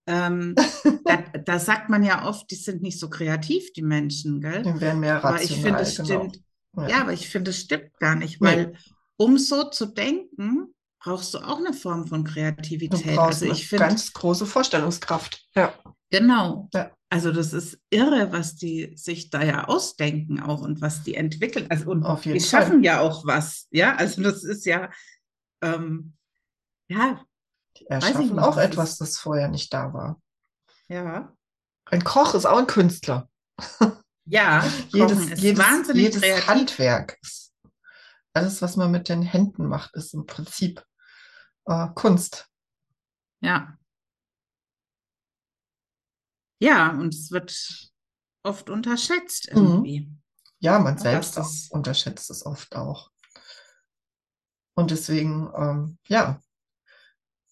Ähm, da, da sagt man ja oft, die sind nicht so kreativ, die Menschen, gell? Die wären mehr Aber ich finde, rational, es genau. stimmt. Ja, aber ich finde, es stimmt gar nicht, Nee. weil um so zu denken, brauchst du auch eine Form von Du Kreativität. brauchst Also eine ich finde, ganz große Vorstellungskraft. Ja. genau. Ja. Also das ist irre, was die sich da ja ausdenken auch und was die entwickeln. Also und Auf die Fall. schaffen ja auch was. Ja, also das ist ja, ähm, ja, Die erschaffen nicht, auch etwas, ist- das vorher nicht da war. ja, Ein Koch ist auch ein Künstler. ja. Jedes, ist jedes, wahnsinnig jedes kreativ. Handwerk, ist, alles, was man mit den Händen macht, ist im Prinzip äh, Kunst. Ja. Ja, und es wird oft unterschätzt Mhm. irgendwie. Ja, man selbst das- unterschätzt es oft auch. Und deswegen, ähm, ja,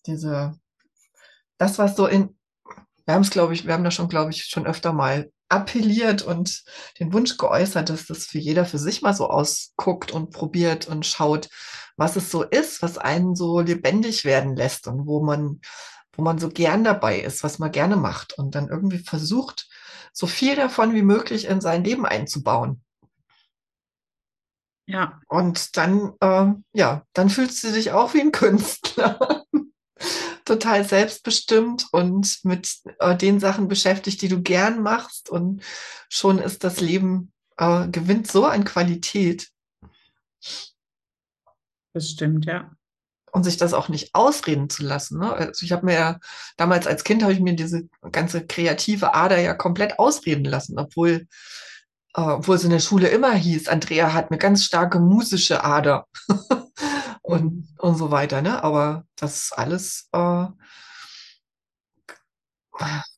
diese, das, was so in, wir haben es, glaube ich, wir haben da schon, glaube ich, schon öfter mal appelliert und den Wunsch geäußert, dass das für jeder für sich mal so ausguckt und probiert und schaut, was es so ist, was einen so lebendig werden lässt und wo man wo man so gern dabei ist, was man gerne macht und dann irgendwie versucht, so viel davon wie möglich in sein Leben einzubauen. Ja. Und dann, äh, ja, dann fühlst du dich auch wie ein Künstler. Total selbstbestimmt und mit äh, den Sachen beschäftigt, die du gern machst. Und schon ist das Leben, äh, gewinnt so an Qualität. Das stimmt, ja. Und sich das auch nicht ausreden zu lassen. Ne? Also ich habe mir ja, damals als Kind habe ich mir diese ganze kreative Ader ja komplett ausreden lassen, obwohl äh, obwohl es in der Schule immer hieß, Andrea hat eine ganz starke musische Ader und, und so weiter. Ne? Aber das alles äh,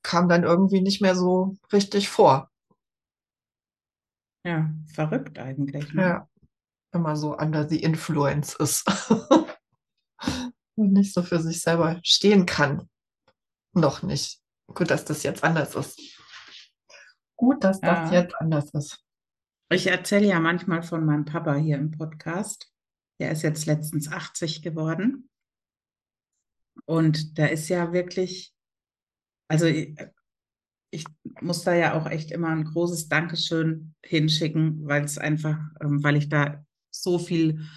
kam dann irgendwie nicht mehr so richtig vor. Ja, verrückt eigentlich. Ne? Ja, immer so under the influence ist und nicht so für sich selber stehen kann. Noch nicht. Gut, dass das jetzt anders ist. Gut, dass das Ja. jetzt anders ist. Ich erzähle ja manchmal von meinem Papa hier im Podcast. Der ist jetzt letztens 80 geworden. Und der ist ja wirklich, also ich, ich muss da ja auch echt immer ein großes Dankeschön hinschicken, weil es einfach, ähm, weil ich da so viel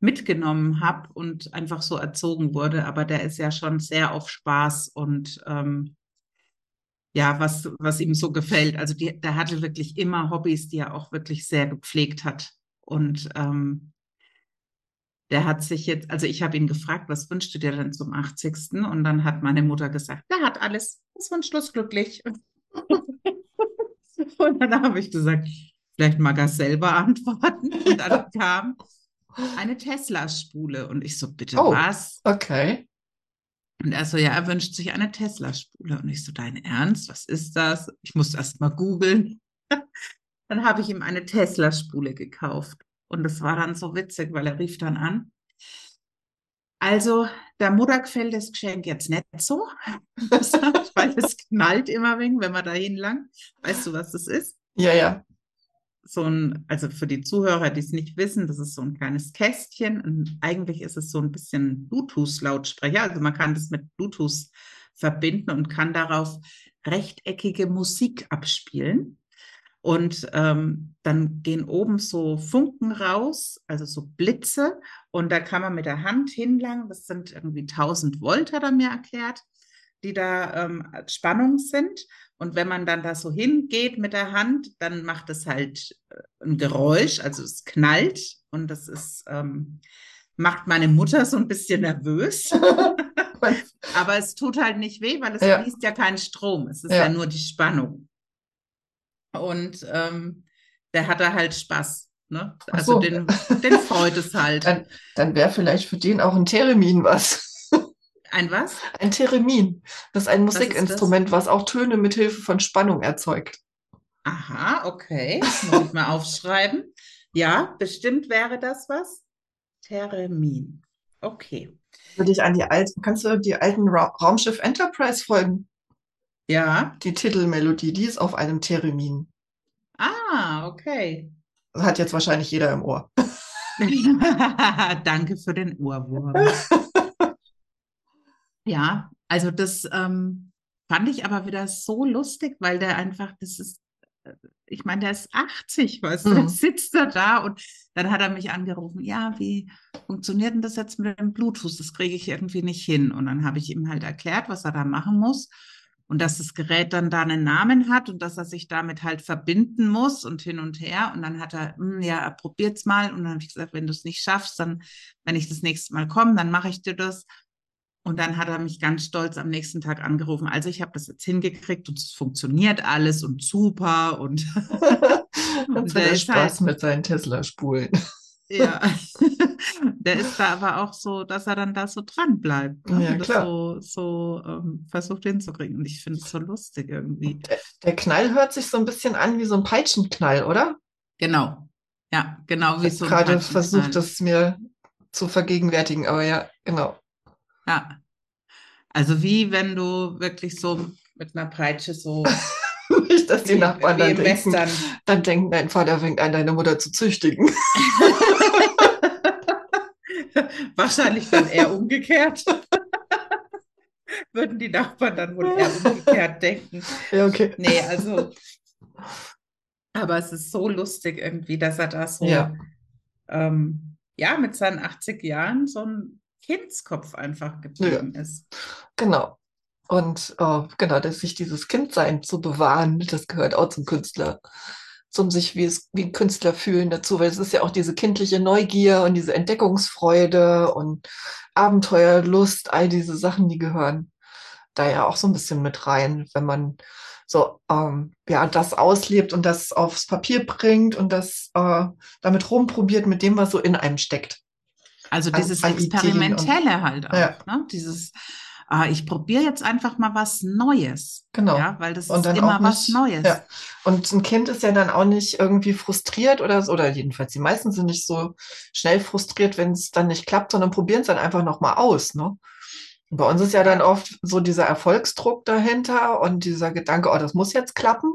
mitgenommen habe und einfach so erzogen wurde. Aber der ist ja schon sehr auf Spaß und ähm, ja, was, was ihm so gefällt. Also die, der hatte wirklich immer Hobbys, die er auch wirklich sehr gepflegt hat. Und ähm, der hat sich jetzt, also ich habe ihn gefragt, was wünschst du dir denn zum 80. Und dann hat meine Mutter gesagt, der hat alles, ist von Schluss glücklich. Und dann habe ich gesagt, vielleicht mag er selber antworten. Und dann kam eine Tesla-Spule. Und ich so, bitte Oh. was? Okay. Und er so, ja, er wünscht sich eine Tesla-Spule. Und ich so, dein Ernst? Was ist das? Ich musste erst mal googeln. Dann habe ich ihm eine Tesla-Spule gekauft. Und das war dann so witzig, weil er rief dann an. Also, der Mutter gefällt das Geschenk jetzt nicht so, weil es knallt immer wegen, wenn man da hinlangt. Weißt du, was das ist? Ja, ja. so ein, also für die Zuhörer, die es nicht wissen, das ist so ein kleines Kästchen. Und eigentlich ist es so ein bisschen Bluetooth-Lautsprecher. Also man kann das mit Bluetooth verbinden und kann darauf rechteckige Musik abspielen. Und ähm, dann gehen oben so Funken raus, also so Blitze. Und da kann man mit der Hand hinlangen. Das sind irgendwie 1000 Volt, hat er mir erklärt, die da ähm, Spannung sind. Und wenn man dann da so hingeht mit der Hand, dann macht es halt äh, ein Geräusch, also es knallt und das ist, ähm, macht meine Mutter so ein bisschen nervös. Aber es tut halt nicht weh, weil es Ja. fließt ja kein Strom. Es ist Ja. ja nur die Spannung. Und ähm, der hat da halt Spaß. Ne? Also so. den, den freut es halt. Dann, dann wäre vielleicht für den auch ein Theremin was. Ein was? Ein Theremin. Das ist ein? Musikinstrument, was auch Töne mit Hilfe von Spannung erzeugt. Aha, okay. Das muss ich mal aufschreiben. Ja, bestimmt wäre das was. Theremin. Okay. Würde ich an die alten, kannst du die alten Ra Raumschiff Enterprise folgen? Ja. Die Titelmelodie, die ist auf einem Theremin. Ah, okay. Das hat jetzt wahrscheinlich jeder im Ohr. Danke für den Ohrwurm. Ja, also das ähm, fand ich aber wieder so lustig, weil der einfach, das ist, äh, ich meine, der ist 80, weißt du, Mhm. dann sitzt er da und dann hat er mich angerufen, ja, wie funktioniert denn das jetzt mit dem Bluetooth? Das kriege ich irgendwie nicht hin. Und dann habe ich ihm halt erklärt, was er da machen muss und dass das Gerät dann da einen Namen hat und dass er sich damit halt verbinden muss und hin und her. Und dann hat er, "Hm, ja, er probiert's mal. Und dann habe ich gesagt, wenn du es nicht schaffst, dann, wenn ich das nächste Mal komme, dann mache ich dir das. Und dann hat er mich ganz stolz am nächsten Tag angerufen. Also ich habe das jetzt hingekriegt und es funktioniert alles und super und Jetzt der hat er ist Spaß halt- mit seinen Tesla-Spulen. ja, der ist da aber auch so, dass er dann da so dran bleibt ne? Ja, klar. so, so ähm, versucht hinzukriegen. Und ich finde es so lustig irgendwie. Der Knall hört sich so ein bisschen an wie so ein Peitschenknall, oder? Genau. Ja, genau Ich wie habe so gerade versucht, das mir zu vergegenwärtigen, aber ja, genau. Ja. Also wie wenn du wirklich so mit einer Peitsche so Nicht, dass die Nachbarn dann denken, dann denken, dein Vater fängt an, deine Mutter zu züchtigen. Wahrscheinlich dann eher umgekehrt. würden die Nachbarn dann wohl eher umgekehrt denken. Ja, okay. Nee, also, aber es ist so lustig irgendwie, dass er da so, Ja. ähm, ja, mit seinen 80 Jahren so ein Kindskopf einfach geblieben ist. Genau. Und äh, genau, dass sich dieses Kindsein zu bewahren, das gehört auch zum Künstler, zum sich wie es wie Künstler fühlen dazu, weil es ist ja auch diese kindliche Neugier und diese Entdeckungsfreude und Abenteuerlust, all diese Sachen, die gehören da ja auch so ein bisschen mit rein, wenn man so ähm, ja das auslebt und das aufs Papier bringt und das äh, damit rumprobiert mit dem, was so in einem steckt. Also An- dieses an und- Experimentelle halt auch, Ja. ne? Dieses, ah, ich probiere jetzt einfach mal was Neues. Genau. Ja, weil das ist immer auch was nicht- Neues. Ja. Und ein Kind ist ja dann auch nicht irgendwie frustriert oder so, oder jedenfalls die meisten sind nicht so schnell frustriert, wenn es dann nicht klappt, sondern probieren es dann einfach nochmal aus, ne? Und bei uns ist ja dann oft so dieser Erfolgsdruck dahinter und dieser Gedanke, oh, das muss jetzt klappen.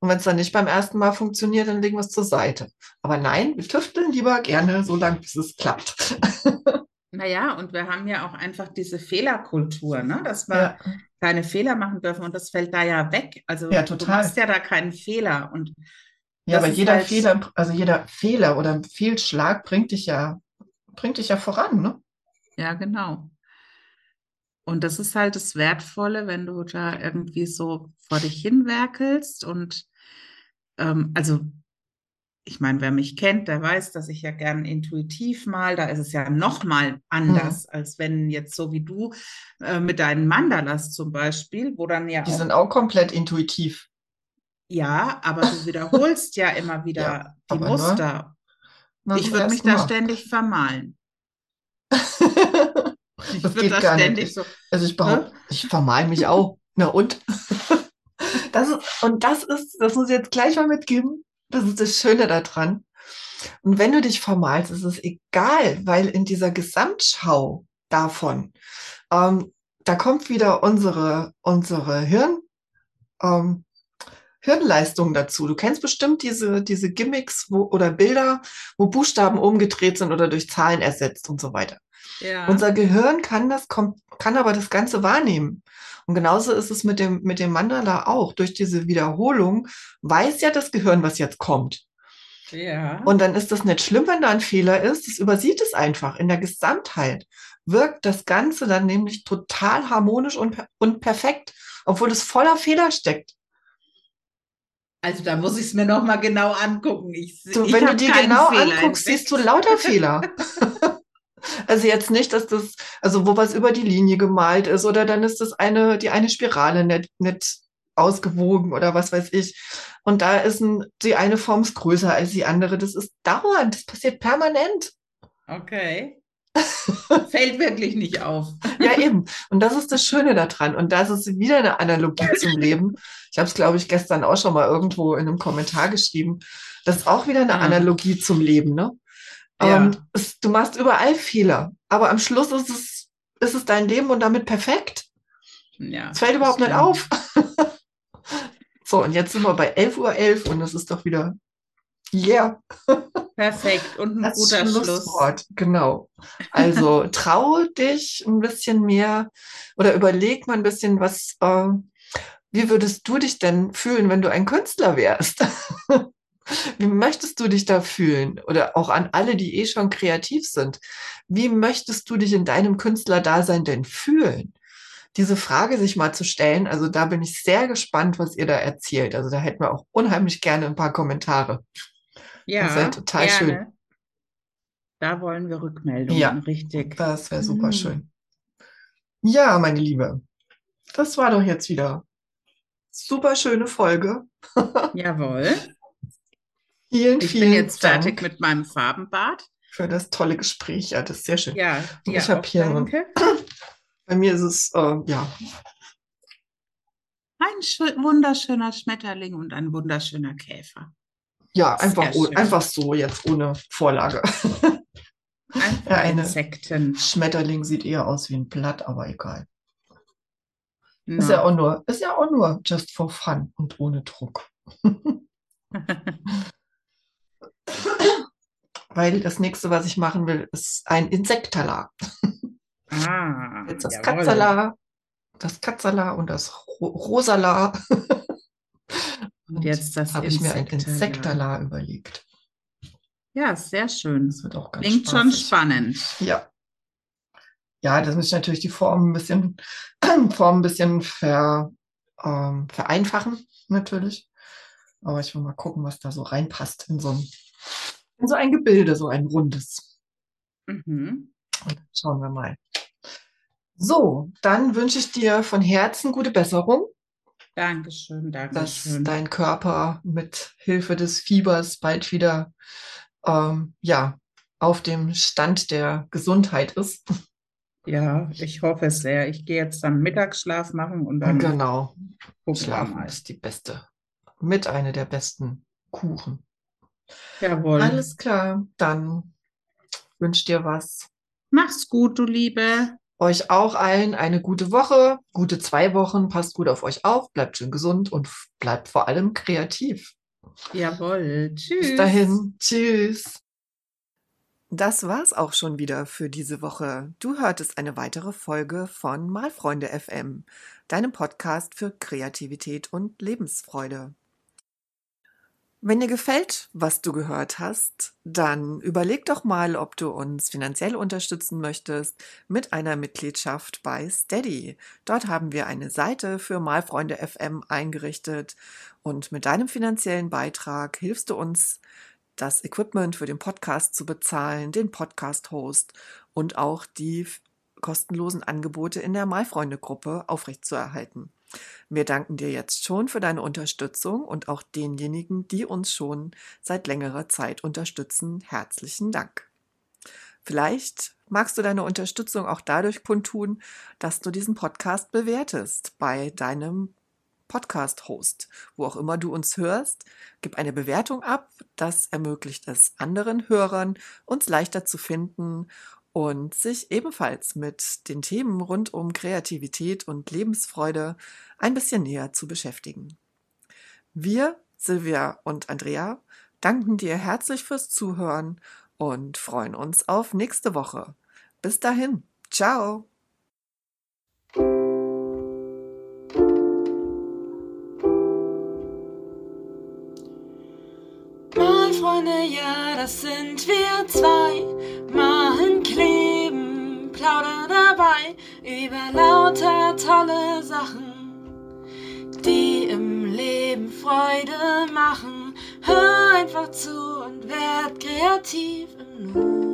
Und wenn es dann nicht beim ersten Mal funktioniert, dann legen wir es zur Seite. Aber nein, wir tüfteln lieber gerne so lange, bis es klappt. Naja, und wir haben ja auch einfach diese Fehlerkultur, ne? Dass wir Ja, keine Fehler machen dürfen und das fällt da ja weg. Also Ja, du total. machst ja da keinen Fehler und ja aber jeder halt- Fehler, also jeder Fehler oder Fehlschlag bringt dich ja, bringt dich ja voran, ne? ja, genau. Und das ist halt das Wertvolle, wenn du da irgendwie so vor dich hinwerkelst und ähm, also ich meine, wer mich kennt, der weiß, dass ich ja gern intuitiv mal, da ist es ja noch mal anders, als wenn jetzt so wie du äh, mit deinen Mandalas zum Beispiel, wo dann ja Die auch sind auch komplett intuitiv. Ja, aber du wiederholst ja immer wieder Ja, die nur Muster. Nach Ich würde mich da Mal. ständig vermalen. Ich Das würde geht da gar ständig nicht. so, Also ich behaupte, ich vermal mich auch. Na und? Das ist, und das ist, das muss ich jetzt gleich mal mitgeben. Das ist das Schöne daran. Und wenn du dich vermalst, ist es egal, weil in dieser Gesamtschau davon, ähm, da kommt wieder unsere, unsere Hirn, ähm, Hirnleistung dazu. Du kennst bestimmt diese, diese Gimmicks wo, oder Bilder, wo Buchstaben umgedreht sind oder durch Zahlen ersetzt und so weiter. ja, Unser Gehirn kann das, kann aber das Ganze wahrnehmen. Und genauso ist es mit dem, mit dem Mandala auch. Durch diese Wiederholung weiß ja das Gehirn, was jetzt kommt. ja. Und dann ist das nicht schlimm, wenn da ein Fehler ist. Es übersieht es einfach. In der Gesamtheit wirkt das Ganze dann nämlich total harmonisch und, und perfekt, obwohl es voller Fehler steckt. Also da muss ich es mir nochmal genau angucken. Ich, Du, ich wenn du dir genau Fehler anguckst, siehst du lauter Fehler. Also jetzt nicht, dass das, also wo was über die Linie gemalt ist oder dann ist das eine, die eine Spirale nicht, nicht ausgewogen oder was weiß ich. Und da ist ein, die eine Form ist größer als die andere. Das ist dauernd, das passiert permanent. Okay. Fällt wirklich nicht auf. Ja, eben. Und das ist das Schöne daran. Und das ist wieder eine Analogie zum Leben. Ich habe es, glaube ich, gestern auch schon mal irgendwo in einem Kommentar geschrieben. Das ist auch wieder eine Ah. Analogie zum Leben, ne? Ja. Ähm, es, du machst überall Fehler, aber am Schluss ist es, ist es dein Leben und damit perfekt. Ja, Es fällt überhaupt nicht auf. so, und jetzt sind wir bei 11.11 Uhr und das ist doch wieder, yeah, Perfekt. Und ein das guter Schluss. Schlusswort. Genau. Also trau dich ein bisschen mehr oder überleg mal ein bisschen, was, äh, wie würdest du dich denn fühlen, wenn du ein Künstler wärst? Wie möchtest du dich da fühlen? Oder auch an alle, die eh schon kreativ sind. Wie möchtest du dich in deinem Künstlerdasein denn fühlen? Diese Frage sich mal zu stellen, also da bin ich sehr gespannt, was ihr da erzählt. Also da hätten wir auch unheimlich gerne ein paar Kommentare. Ja, Das wäre total schön. gerne. Da wollen wir Rückmeldungen, Ja. richtig. Das wäre super Mhm. schön. Ja, meine Liebe, das war doch jetzt wieder super schöne Folge. Jawohl. Vielen, Ich vielen bin jetzt Dank fertig mit meinem Farbenbad. für das tolle Gespräch. Ja, das ist sehr schön. Ja, ich hab auch hier danke. Bei mir ist es, äh, ja, Ein schö- wunderschöner Schmetterling und ein wunderschöner Käfer. ja, einfach, einfach so jetzt ohne Vorlage. Einfach Ja, eine- Insekten. Schmetterling sieht eher aus wie ein Blatt, aber egal. Na. Ist ja auch nur, ist ja auch nur just for fun und ohne Druck. Weil das nächste, was ich machen will, ist ein Insektala. Ah, Jetzt das jawohl. Katzala. das Katzala und das Ro Rosala. Und jetzt das habe ich mir ein Insektala. Überlegt. Ja, sehr schön. Das wird auch ganz Klingt schon spaßig. spannend. Ja. Ja, das muss ich natürlich die Form ein bisschen, Form ein bisschen ver, ähm, vereinfachen, natürlich. Aber ich will mal gucken, was da so reinpasst in so ein, in so ein Gebilde, so ein rundes. Mhm. Und dann schauen wir mal. So, dann wünsche ich dir von Herzen gute Besserung, Dankeschön, dass Dankeschön. dein Körper mit Hilfe des Fiebers bald wieder ähm, ja, auf dem Stand der Gesundheit ist. Ja, ich hoffe es sehr. Ich gehe jetzt dann Mittagsschlaf machen und dann Genau. Schlafen ist die beste, mit einer der besten Kuchen. Jawohl. Alles klar, dann wünsche dir was. Mach's gut, du Liebe. Euch auch allen eine gute Woche, gute zwei Wochen. Passt gut auf euch auf, bleibt schön gesund und bleibt vor allem kreativ. Jawohl. Tschüss. Bis dahin, tschüss. Das war's auch schon wieder für diese Woche. Du hörtest eine weitere Folge von Malfreunde FM, deinem Podcast für Kreativität und Lebensfreude. Wenn dir gefällt, was du gehört hast, dann überleg doch mal, ob du uns finanziell unterstützen möchtest mit einer Mitgliedschaft bei Steady. Dort haben wir eine Seite für Malfreunde FM eingerichtet und mit deinem finanziellen Beitrag hilfst du uns, das Equipment für den Podcast zu bezahlen, den Podcast-Host und auch die kostenlosen Angebote in der Malfreunde-Gruppe aufrechtzuerhalten. Wir danken dir jetzt schon für deine Unterstützung und auch denjenigen, die uns schon seit längerer Zeit unterstützen, herzlichen Dank. Vielleicht magst du deine Unterstützung auch dadurch kundtun, dass du diesen Podcast bewertest bei deinem Podcast-Host, wo auch immer du uns hörst. Gib eine Bewertung ab. Das ermöglicht es anderen Hörern, uns leichter zu finden und sich ebenfalls mit den Themen rund um Kreativität und Lebensfreude ein bisschen näher zu beschäftigen. Wir, Silvia und Andrea, danken dir herzlich fürs Zuhören und freuen uns auf nächste Woche. Bis dahin, ciao! Mal Freunde, ja, das sind wir zwei. Machen, kleben, plaudern dabei über lauter tolle Sachen, die im Leben Freude machen. Hör einfach zu und werd kreativ im Nu.